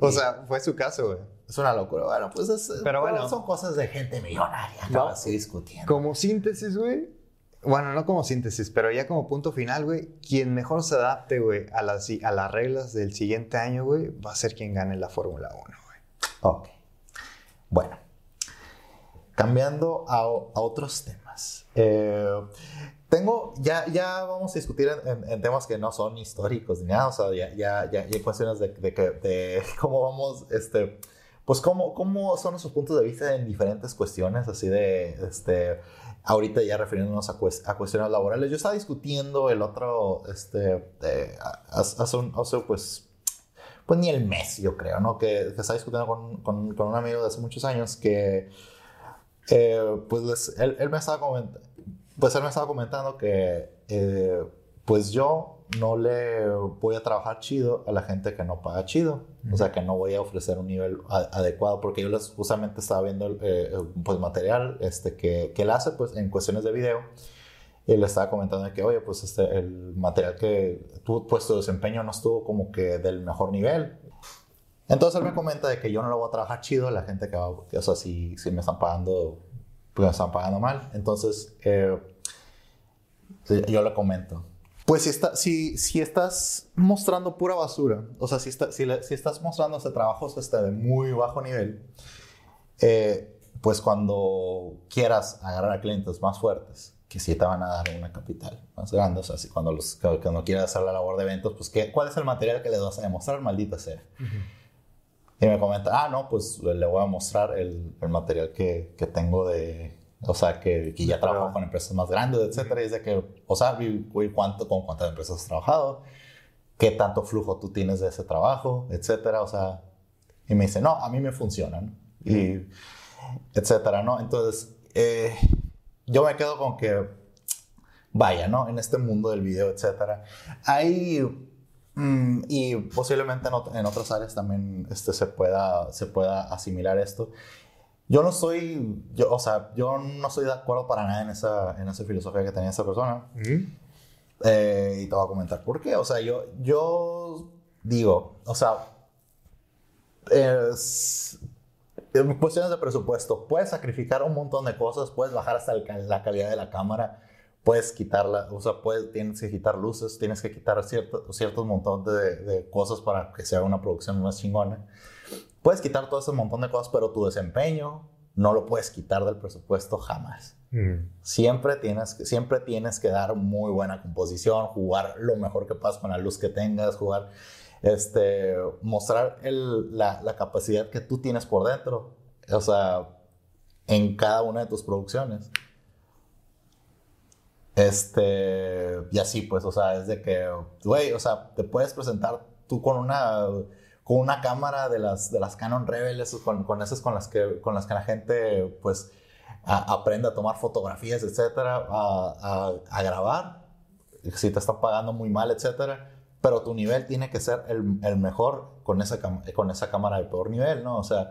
O sea, fue su caso, güey. Es una locura. Bueno, pues es, Pero bueno. son cosas de gente millonaria. No. Así discutiendo. Como síntesis, güey, bueno, no como síntesis, pero ya como punto final, güey, quien mejor se adapte, güey, a las, a las reglas del siguiente año, güey, va a ser quien gane la Fórmula 1, güey. Ok. Bueno. Cambiando a, a otros temas. Eh, tengo, ya, ya vamos a discutir en, en- en temas que no son históricos ni nada, o sea, ya, ya, ya, ya hay cuestiones de, de, que- de [LAUGHS] cómo vamos, este, pues cómo, cómo son nuestros puntos de vista en diferentes cuestiones, así de, este, ahorita ya refiriéndonos a, cues- a cuestiones laborales. Yo estaba discutiendo el otro, este, eh, hace, un, hace, pues, pues ni el mes, yo creo, ¿no? Que, estaba discutiendo con, con, un amigo de hace muchos años que, eh, pues él, él me estaba pues él me estaba comentando que, eh, pues yo no le voy a trabajar chido a la gente que no paga chido, o sea, que no voy a ofrecer un nivel a- adecuado, porque yo les justamente estaba viendo, el, eh, pues material, este, que, que él hace, pues, en cuestiones de video, y le estaba comentando que, oye, pues este, el material que tú, pues tu desempeño no estuvo como que del mejor nivel. Entonces él me comenta de que yo no lo voy a trabajar chido a la gente que va, o sea, si, si me están pagando, pues me están pagando mal. Entonces eh, yo le comento. Pues si, está, si, si estás mostrando pura basura, o sea, si, está- si, le- si estás mostrando este trabajos este, de muy bajo nivel, eh, pues cuando quieras agarrar a clientes más fuertes, que sí te van a dar una capital más grande, o sea, si cuando, los, cuando quieras hacer la labor de eventos, pues ¿qué, ¿cuál es el material que le vas a demostrar, maldita sea? Y me comenta, ah, no, pues le voy a mostrar el, el material que, que tengo de, o sea, que, que ya trabajo prueba. con empresas más grandes, etcétera. Y es de que, o sea, güey, ¿cuánto, con cuántas empresas has trabajado? ¿Qué tanto flujo tú tienes de ese trabajo? Etcétera, o sea, y me dice, no, a mí me funcionan. Y etcétera, ¿no? Entonces, eh, yo me quedo con que, vaya, ¿no? En este mundo del video, etcétera, hay, mm, y posiblemente en otras áreas también este, se, pueda, se pueda asimilar esto. Yo no soy, yo, o sea, yo no estoy de acuerdo para nada en esa, en esa filosofía que tenía esa persona. Eh, y te voy a comentar por qué. O sea, yo, yo digo, o sea, es, en cuestiones de presupuesto, puedes sacrificar un montón de cosas, puedes bajar hasta el la calidad de la cámara, puedes quitarla, o sea, puedes, tienes que quitar luces, tienes que quitar cierto, ciertos montón de, de cosas para que sea una producción más chingona. Puedes quitar todo ese montón de cosas, pero tu desempeño no lo puedes quitar del presupuesto jamás. Siempre tienes, que- siempre tienes que dar muy buena composición, jugar lo mejor que puedas con la luz que tengas, jugar, este, mostrar el- la, la capacidad que tú tienes por dentro, o sea, en cada una de tus producciones. Este, y así pues, o sea, es de que, güey, o sea, te puedes presentar tú con una, con una cámara de las, de las Canon Rebel, con, con esas con las que, con las que la gente, pues, a- aprende a tomar fotografías, etcétera, a, a- a grabar, si te están pagando muy mal, etcétera, pero tu nivel tiene que ser el, mejor con esa, con esa cámara de peor nivel, ¿no? O sea,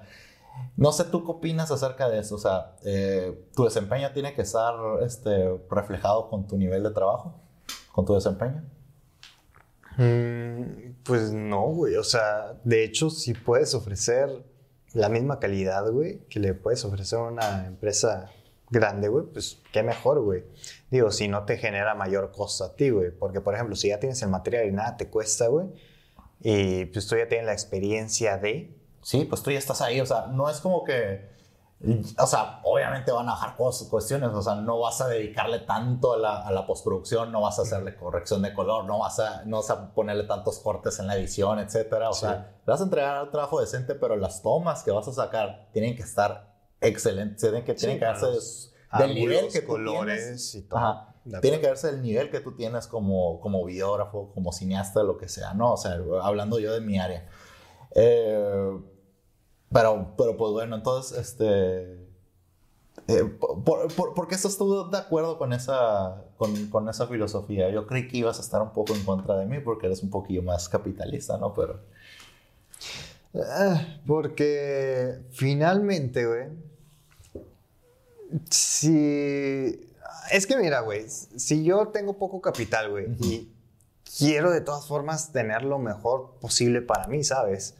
no sé tú qué opinas acerca de eso, o sea, eh, tu desempeño tiene que estar este, reflejado con tu nivel de trabajo, con tu desempeño. Mm, pues no, güey. O sea, de hecho, si puedes ofrecer la misma calidad, güey, que le puedes ofrecer a una empresa grande, güey, pues qué mejor, güey. Digo, si no te genera mayor costo a ti, güey. Porque, por ejemplo, si ya tienes el material y nada te cuesta, güey, y pues tú ya tienes la experiencia de... Sí, pues tú ya estás ahí, o sea, no es como que... O sea, obviamente van a bajar cuestiones, o sea, no vas a dedicarle tanto a la, a la, postproducción, no vas a hacerle corrección de color, no vas a, no vas a ponerle tantos cortes en la edición, etcétera. O sí. sea, le vas a entregar un trabajo decente, pero las tomas que vas a sacar tienen que estar excelentes, tienen que, tienen sí, que darse del nivel que colores tienes. y todo. Ajá. Tiene que verse el nivel que tú tienes como, como videógrafo, como cineasta, lo que sea, ¿no? O sea, hablando yo de mi área. Eh, pero, pero pues bueno, entonces, este... Eh, por, por, ¿Por qué estás tú de acuerdo con esa, con, con, esa filosofía? Yo creí que ibas a estar un poco en contra de mí porque eres un poquillo más capitalista, ¿no? Pero... Ah, porque finalmente, güey, si... Es que mira, güey, si yo tengo poco capital, güey, uh -huh. y quiero de todas formas tener lo mejor posible para mí, ¿sabes?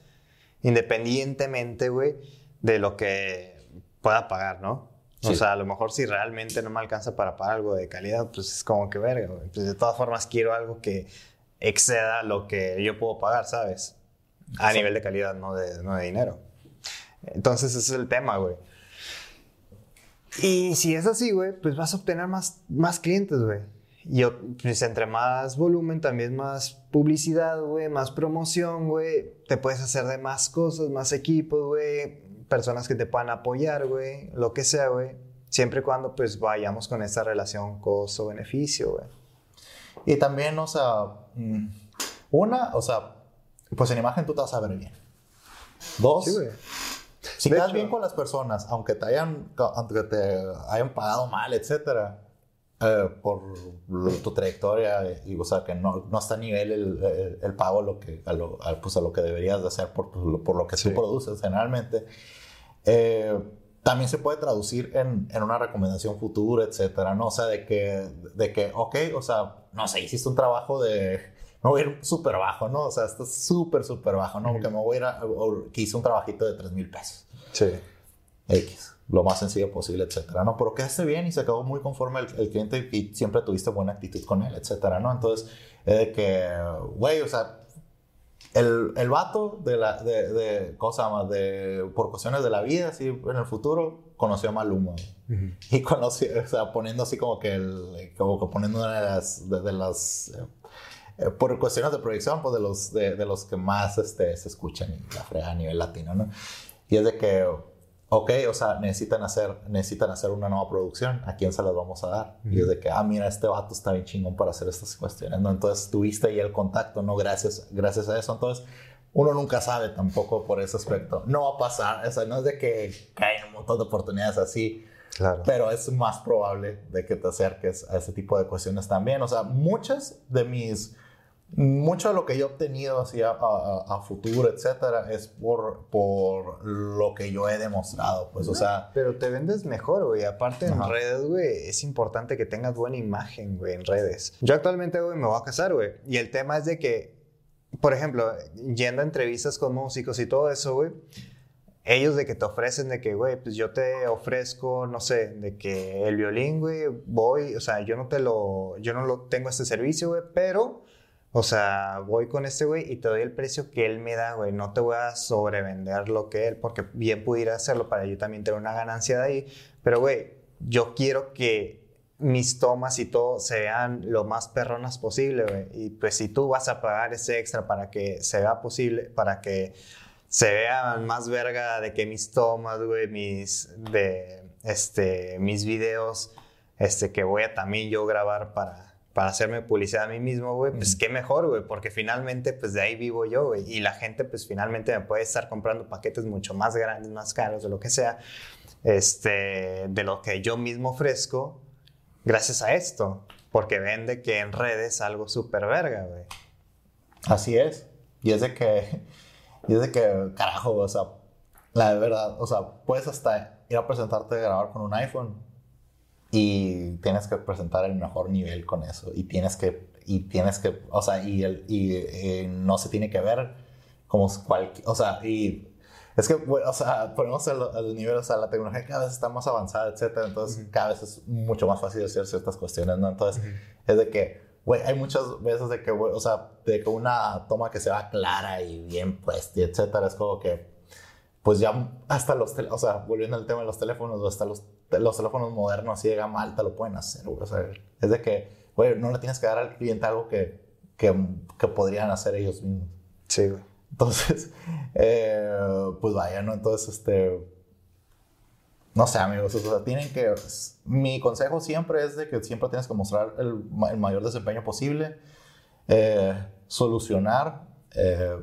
Independientemente, güey, de lo que pueda pagar, ¿no? Sí. O sea, a lo mejor si realmente no me alcanza para pagar algo de calidad, pues es como que verga, güey. Pues de todas formas quiero algo que exceda lo que yo puedo pagar, ¿sabes? A sí. nivel de calidad, no de, no de dinero. Entonces ese es el tema, güey. Y si es así, güey, pues vas a obtener más, más clientes, güey. Y pues entre más volumen, también más publicidad, güey, más promoción, güey. Te puedes hacer de más cosas, más equipos, güey. Personas que te puedan apoyar, güey. Lo que sea, güey. Siempre y cuando, pues, vayamos con esta relación costo-beneficio, güey. Y también, o sea, mm, una, o sea, pues en imagen tú te vas a ver bien. Dos, Sí, güey. si De quedas hecho- bien con las personas, aunque te hayan, aunque te hayan pagado mal, etcétera, eh, por tu trayectoria, y, o sea, que no, no está a nivel el, el- el pago lo que, a, lo, a, pues, a lo que deberías de hacer por, tu- por lo que Sí. tú produces generalmente, eh, también se puede traducir en, en una recomendación futura, etcétera, ¿no? O sea, de que, de que, ok, o sea, no sé, hiciste un trabajo de, me voy a ir súper bajo, ¿no? O sea, estás súper, súper bajo, ¿no? Ujú. Que me voy a ir a, o que hice un trabajito de 3 mil pesos. Sí. X, lo más sencillo posible, etcétera, ¿no? Pero quedaste bien y se quedó muy conforme el, el cliente y siempre tuviste buena actitud con él, etcétera, ¿no? Entonces, es de que, güey, o sea, el, el vato de la, de, de, ¿cómo se llama? De, por cuestiones de la vida, así, en el futuro, conoció a Maluma, güey. [LAUGHS] Y conoció, o sea, poniendo así como que, el, como que poniendo una de las, de, de las, eh, eh, por cuestiones de proyección, pues de los, de, de los que más este, se escuchan y la frega a nivel latino, ¿no? Y es de que, ok, o sea, necesitan hacer, necesitan hacer una nueva producción, ¿a quién se las vamos a dar? Y es de que, ah, mira, este vato está bien chingón para hacer estas cuestiones, ¿no? Entonces tuviste ahí el contacto, ¿no? Gracias, gracias a eso. Entonces, uno nunca sabe tampoco por ese aspecto. No va a pasar, o sea, no es de que caen un montón de oportunidades así, Claro. pero es más probable de que te acerques a ese tipo de cuestiones también. O sea, muchas de mis, mucho de lo que yo he obtenido así a, a- a futuro, etcétera, es por, por lo que yo he demostrado. Pues, o sea, Pero te vendes mejor, güey. Aparte en Ajá. redes, güey, es importante que tengas buena imagen, güey, en redes. Yo actualmente, güey, me voy a casar, güey. Y el tema es de que, por ejemplo, yendo a entrevistas con músicos y todo eso, güey, ellos de que te ofrecen de que, güey, pues yo te ofrezco, no sé, de que el violín, güey, voy, o sea, yo no te lo, yo no lo tengo este servicio, güey, pero, o sea, voy con este güey y te doy el precio que él me da, güey, no te voy a sobrevender lo que él, porque bien pudiera hacerlo para yo también tener una ganancia de ahí, pero, güey, yo quiero que mis tomas y todo sean lo más perronas posible, güey, y pues si tú vas a pagar ese extra para que se vea posible, para que se vean más verga de que mis tomas, güey, mis, este, mis videos, este, que voy a también yo grabar para, para hacerme publicidad a mí mismo, güey, pues qué mejor, güey, porque finalmente, pues de ahí vivo yo, güey, y la gente, pues finalmente me puede estar comprando paquetes mucho más grandes, más caros, de lo que sea, este, de lo que yo mismo ofrezco, gracias a esto, porque ven de que en redes algo súper verga, güey. así es. Y es de que, y es de que, carajo, o sea, la verdad, o sea, puedes hasta ir a presentarte a grabar con un iPhone y tienes que presentar el mejor nivel con eso y tienes que y tienes que, o sea, y, el, y eh, no se tiene que ver como cualquier, o sea, y es que, o sea, ponemos al, al nivel, o sea, la tecnología cada vez está más avanzada, etcétera, entonces cada vez es mucho más fácil hacer ciertas cuestiones, ¿no? Entonces, es de que, güey, hay muchas veces de que, güey, o sea, de que una toma que se va clara y bien puesta, etcétera, es como que, pues ya hasta los, o sea, volviendo al tema de los teléfonos, hasta los, los teléfonos modernos, si llega malta, lo pueden hacer, güey, o sea, es de que, güey, no le tienes que dar al cliente algo que, que, que podrían hacer ellos mismos. Sí, güey. Entonces, [LAUGHS] eh, pues vaya, ¿no? Entonces, este, no sé, amigos, o sea, tienen que, mi consejo siempre es de que siempre tienes que mostrar el, el mayor desempeño posible, eh, solucionar, eh,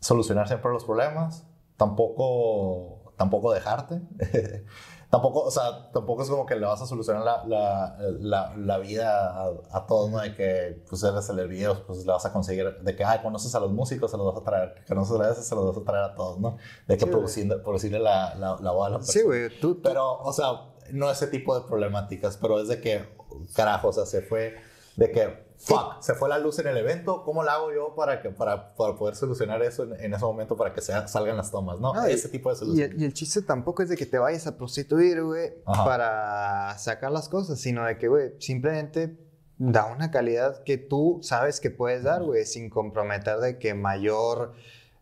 solucionar siempre los problemas, tampoco, tampoco dejarte. [LAUGHS] tampoco, o sea, tampoco es como que le vas a solucionar la, la, la, la vida a, a, todos, ¿no? De que, pues, eres el video, pues, le vas a conseguir, de que, ay, conoces a los músicos, se los vas a traer, conoces a veces, se los vas a traer a todos, ¿no? De que sí, producirle, producirle la, la, la voz a la persona. Sí, güey, tú, tú, Pero, o sea, no ese tipo de problemáticas, pero es de que, carajo, o sea, se fue, de que, fuck, se fue la luz en el evento, ¿cómo la hago yo para, que, para, para poder solucionar eso en, en, ese momento para que sea, salgan las tomas, ¿no? Ah, ese y, tipo de solución. Y el, y el, chiste tampoco es de que te vayas a prostituir, güey, para sacar las cosas, sino de que, güey, simplemente da una calidad que tú sabes que puedes dar, güey, sin comprometer de que mayor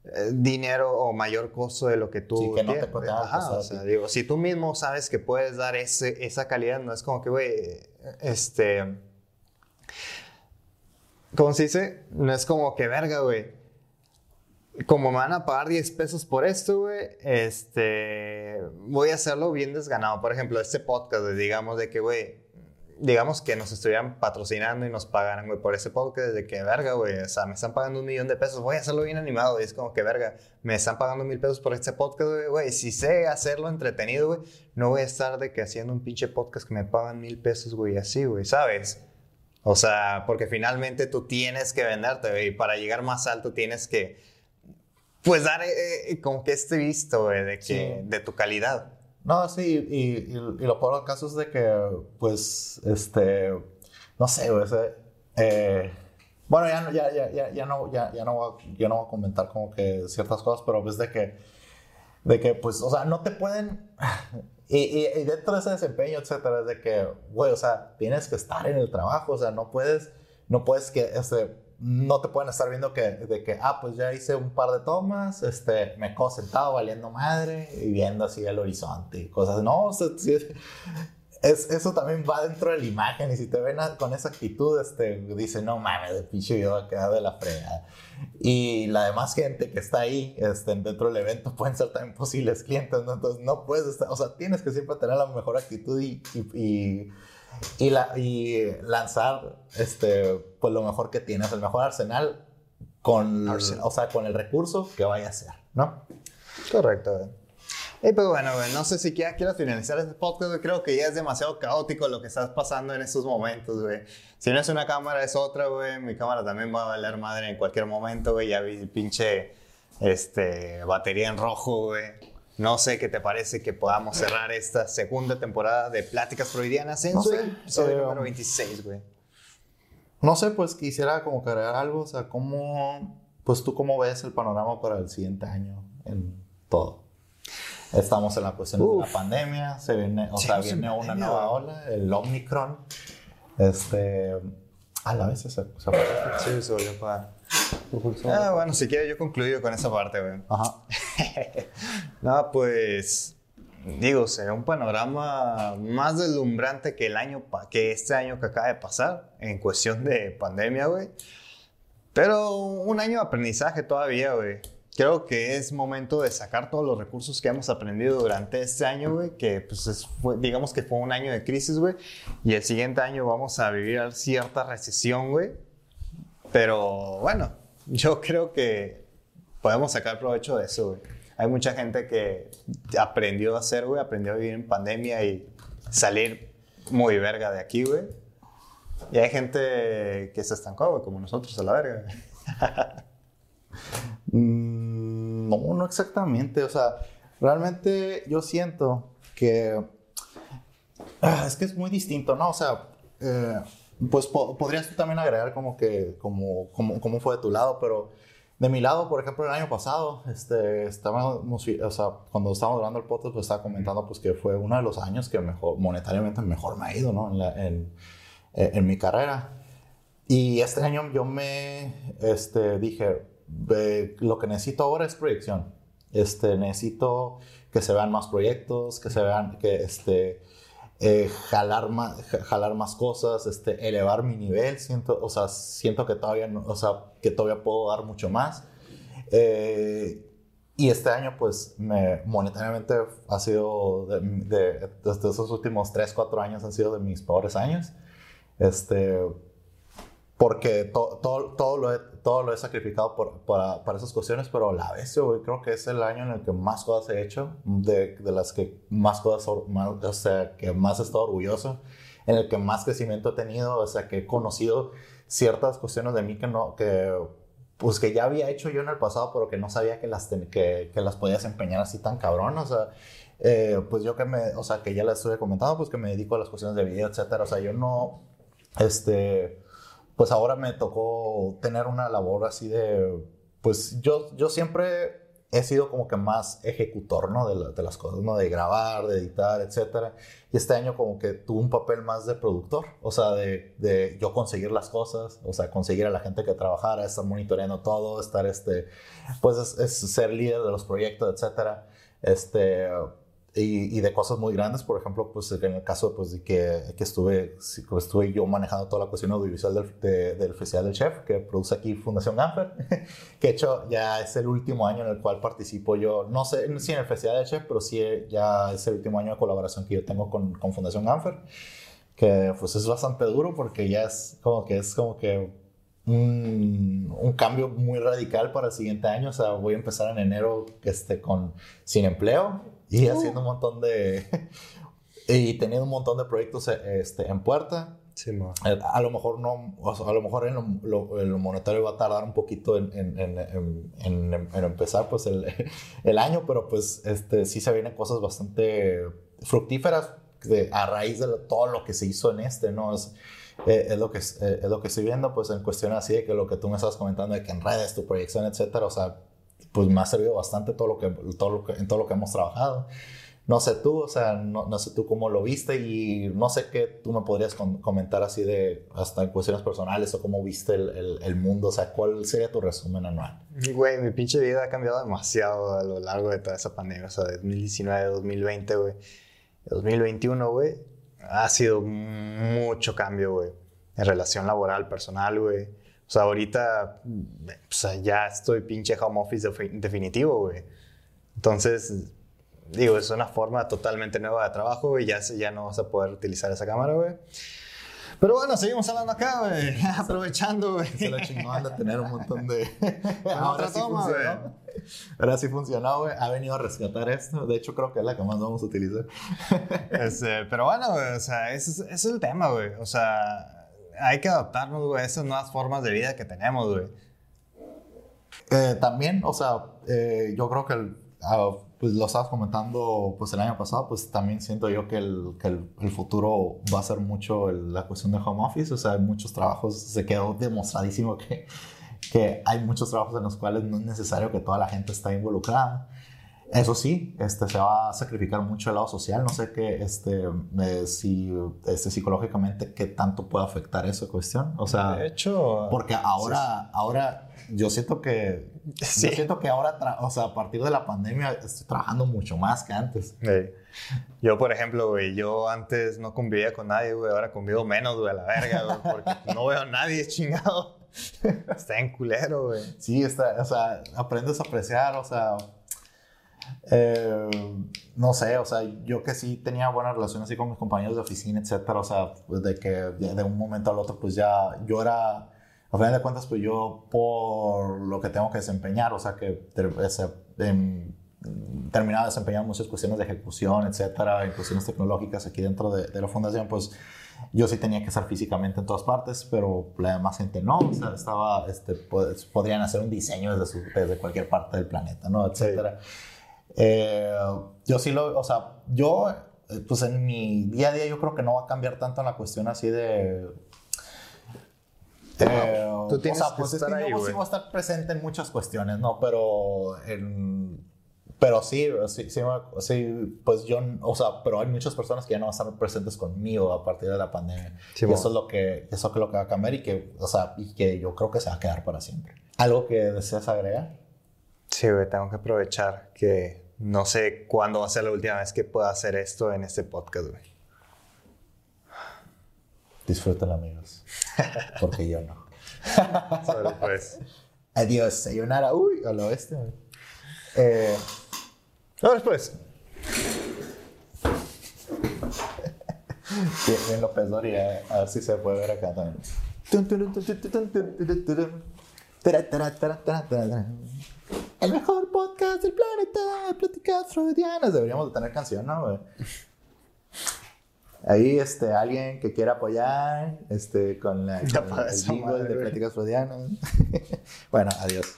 eh, dinero o mayor costo de lo que tú sí, que no tienes, te Ajá, o sea, digo, si tú mismo sabes que puedes dar ese, esa calidad, no es como que, güey, este ¿Cómo se dice? No es como que verga, güey. Como me van a pagar 10 pesos por esto, güey, este, voy a hacerlo bien desganado. Por ejemplo, este podcast, digamos de que, güey, digamos que nos estuvieran patrocinando y nos pagaran, güey, por ese podcast, de que, verga, güey, o sea, me están pagando un millón de pesos, voy a hacerlo bien animado. Y es como que, verga, me están pagando mil pesos por este podcast, güey, güey, si sé hacerlo entretenido, güey, no voy a estar de que haciendo un pinche podcast que me pagan mil pesos, güey, así, güey, ¿sabes? O sea, porque finalmente tú tienes que venderte, y para llegar más alto tienes que, pues, dar eh, eh, como que este visto, güey, de, que, sí. de tu calidad. No, sí, y, y, y lo peor del caso es de que, pues, este, no sé, güey, eh, bueno, ya, ya, ya, ya, ya, no, ya, ya, no voy a, ya no voy a comentar como que ciertas cosas, pero pues de que, de que, pues, o sea, no te pueden... Y, y, dentro de ese desempeño, etcétera, es de que, güey, o sea, tienes que estar en el trabajo, o sea, no puedes, no puedes que, este, no te pueden estar viendo que, de que, ah, pues ya hice un par de tomas, este, me quedo sentado valiendo madre y viendo así el horizonte y cosas, no, o sea, sí, es, eso también va dentro de la imagen y si te ven a, con esa actitud, este, dice, no mames, de pinche yo a quedar de la fregada. Y la demás gente que está ahí este, dentro del evento pueden ser también posibles clientes, ¿no? Entonces no puedes estar, o sea, tienes que siempre tener la mejor actitud y, y, y, y, la, y lanzar este, pues lo mejor que tienes, el mejor arsenal con, arsenal. o sea, con el recurso que vaya a ser, ¿no? Correcto. Y pues bueno, no sé si quieras, quieras finalizar este podcast, güey. Creo que ya es demasiado caótico lo que estás pasando en estos momentos, güey. Si no es una cámara, es otra, güey. Mi cámara también va a valer madre en cualquier momento, güey. Ya vi pinche este, batería en rojo, güey. No sé qué te parece que podamos cerrar esta segunda temporada de Pláticas Freudianas en no su episodio eh, número 26, güey. No sé, pues quisiera como agregar algo, o sea, cómo, pues tú cómo ves el panorama para el siguiente año en todo. Estamos en la cuestión Uf. de la pandemia, se viene, o sí, sea, viene una pandemia, nueva ola, el Omicron. Este, a la vez se, se Sí, se volvió para. Ah, bueno, si quieres yo concluyo con esa parte, güey. Ajá. [LAUGHS] no, pues digo, se ve un panorama más deslumbrante que el año que este año que acaba de pasar en cuestión de pandemia, güey. Pero un año de aprendizaje todavía, güey creo que es momento de sacar todos los recursos que hemos aprendido durante este año, güey, que pues es, fue, digamos que fue un año de crisis, güey, y el siguiente año vamos a vivir cierta recesión, güey. Pero bueno, yo creo que podemos sacar provecho de eso, güey. Hay mucha gente que aprendió a hacer, güey, aprendió a vivir en pandemia y salir muy verga de aquí, güey. Y hay gente que se estancó, güey, como nosotros a la verga. [LAUGHS] No, no exactamente. O sea, realmente yo siento que ah, es que es muy distinto, ¿no? O sea, eh, pues podrías tú también agregar como que, como, como, cómo fue de tu lado, pero de mi lado, por ejemplo, el año pasado, este, estábamos, o sea, cuando estábamos grabando el podcast, pues estaba comentando pues que fue uno de los años que mejor, monetariamente mejor me ha ido, ¿no? En, en, en mi carrera. Y este año yo me este, dije, lo que necesito ahora es proyección. Este, necesito que se vean más proyectos, que se vean, que este, eh, jalar, más, jalar más cosas, este, elevar mi nivel. Siento, o sea, siento que todavía, o sea, que todavía puedo dar mucho más. Eh, y este año, pues, me, monetariamente ha sido, de, de, desde esos últimos 3, 4 años han sido de mis peores años. Este, porque todo, todo, lo he, todo lo he sacrificado por, para, para, esas cuestiones, pero a la vez yo creo que es el año en el que más cosas he hecho, de, de las que más cosas, o sea, que más he estado orgulloso, en el que más crecimiento he tenido, o sea, que he conocido ciertas cuestiones de mí que no, que pues que ya había hecho yo en el pasado, pero que no sabía que las, que, que las podía desempeñar así tan cabrón, o sea, eh, pues yo que me, o sea, que ya les estuve comentando, pues que me dedico a las cuestiones de video, etcétera, o sea, yo no, este, pues ahora me tocó tener una labor así de, pues yo, yo siempre he sido como que más ejecutor, ¿no? De, las cosas, ¿no? De grabar, de editar, etcétera. Y este año como que tuve un papel más de productor, o sea, de, de, yo conseguir las cosas, o sea, conseguir a la gente que trabajara, estar monitoreando todo, estar, este, pues es, es ser líder de los proyectos, etcétera. Este, y, de cosas muy grandes, por ejemplo, pues en el caso pues, de que, que estuve, estuve yo manejando toda la cuestión audiovisual del, del Festival del Chef, que produce aquí Fundación Ganfer, [LAUGHS] que de hecho ya es el último año en el cual participo yo, no sé si en el Festival del Chef, pero sí ya es el último año de colaboración que yo tengo con, con Fundación Ganfer, que pues es bastante duro porque ya es como que es como que un, un, cambio muy radical para el siguiente año. O sea, voy a empezar en enero este, con, sin empleo y uh. haciendo un montón de... [LAUGHS] y teniendo un montón de proyectos este, en puerta. Sí, eh, a lo mejor no, a lo mejor en lo, lo, monetario va a tardar un poquito en, en, en, en empezar pues el, [LAUGHS] el, año, pero pues este, sí se vienen cosas bastante fructíferas de, a raíz de todo lo que se hizo en este, ¿no? Es, eh, es, lo que, eh, es lo que estoy viendo, pues en cuestión así de que lo que tú me estabas comentando de que en redes, tu proyección, etcétera, o sea, pues me ha servido bastante todo lo que, todo lo que, en todo lo que hemos trabajado. No sé tú, o sea, no, no, sé tú cómo lo viste y no sé qué tú me podrías comentar así de, hasta en cuestiones personales o cómo viste el, el, mundo, o sea, ¿cuál sería tu resumen anual? Güey, mi pinche vida ha cambiado demasiado a lo largo de toda esa pandemia, o sea, de 2019, 2020, güey, 2021, güey ha sido mucho cambio, güey. En relación laboral, personal, güey. O sea, ahorita sea, ya estoy pinche home office definitivo, güey. Entonces, digo, es una forma totalmente nueva de trabajo y ya, ya no vas a poder utilizar esa cámara, güey. Pero bueno, seguimos hablando acá, güey. [LAUGHS] Aprovechando, güey. Se lo chingón de tener un montón de. [LAUGHS] Ahora sí toma, funcionó. Ahora sí funcionó, güey. Ha venido a rescatar esto. De hecho, creo que es la que más vamos a utilizar. Este, pero bueno, güey, o sea, ese es, el tema, güey. O sea, hay que adaptarnos, güey, a esas nuevas formas de vida que tenemos, güey. Eh, también, o sea, eh, yo creo que el, ah, pues lo estabas comentando pues el año pasado, pues también siento yo que el, que el, futuro va a ser mucho la cuestión de home office, o sea, hay muchos trabajos, se quedó demostradísimo que, que hay muchos trabajos en los cuales no es necesario que toda la gente esté involucrada. Eso sí, este, se va a sacrificar mucho el lado social. No sé qué, este, eh, si este, psicológicamente qué tanto puede afectar esa cuestión. O sea, de hecho, porque ahora, ahora yo siento que, yo siento que ahora, o sea, a partir de la pandemia estoy trabajando mucho más que antes. Yo, por ejemplo, güey, yo antes no convivía con nadie, güey, ahora convivo menos, güey, a la verga, güey, porque no veo a nadie [LAUGHS] chingado. Está en culero, güey. Sí, está, o sea, aprendes a apreciar, o sea, eh, no sé, o sea, yo que sí tenía buenas relaciones así con mis compañeros de oficina, etcétera, o sea, pues de que de un momento al otro, pues ya yo era, a final de cuentas, pues yo por lo que tengo que desempeñar, o sea, que em, terminaba desempeñando muchas cuestiones de ejecución, etcétera, en cuestiones tecnológicas aquí dentro de, de, la fundación, pues yo sí tenía que estar físicamente en todas partes, pero la demás gente no, o sea, estaba, este, pues, podrían hacer un diseño desde, desde cualquier parte del planeta, ¿no? Etcétera. Eh, yo sí lo, o sea, yo, eh, pues en mi día a día yo creo que no va a cambiar tanto en la cuestión así de, Eh, Tú tienes o sea, que pues es estar que ahí, yo sí voy a estar presente en muchas cuestiones, ¿no? Pero, en- pero sí, sí, sí, sí, pues yo, o sea, pero hay muchas personas que ya no van a estar presentes conmigo a partir de la pandemia. Sí, y eso es lo que, eso es lo que va a cambiar y que, o sea, y que yo creo que se va a quedar para siempre. ¿Algo que deseas agregar? Sí, tengo que aprovechar que no sé cuándo va a ser la última vez que pueda hacer esto en este podcast, güey. Disfruten, amigos. [LAUGHS] Porque yo no. Solo, pues. Adiós, sayonara. Uy, al oeste. güey. Eh, Ahora pues. [LAUGHS] Bien, bien López Dori, eh, a ver si se puede ver acá también. El mejor podcast del planeta, Pláticas Freudianas. Deberíamos de tener canción, ¿no? Ahí, este, alguien que quiera apagar, este, con, la, con el jingle de. Pláticas Freudianas. [LAUGHS] bueno, adiós.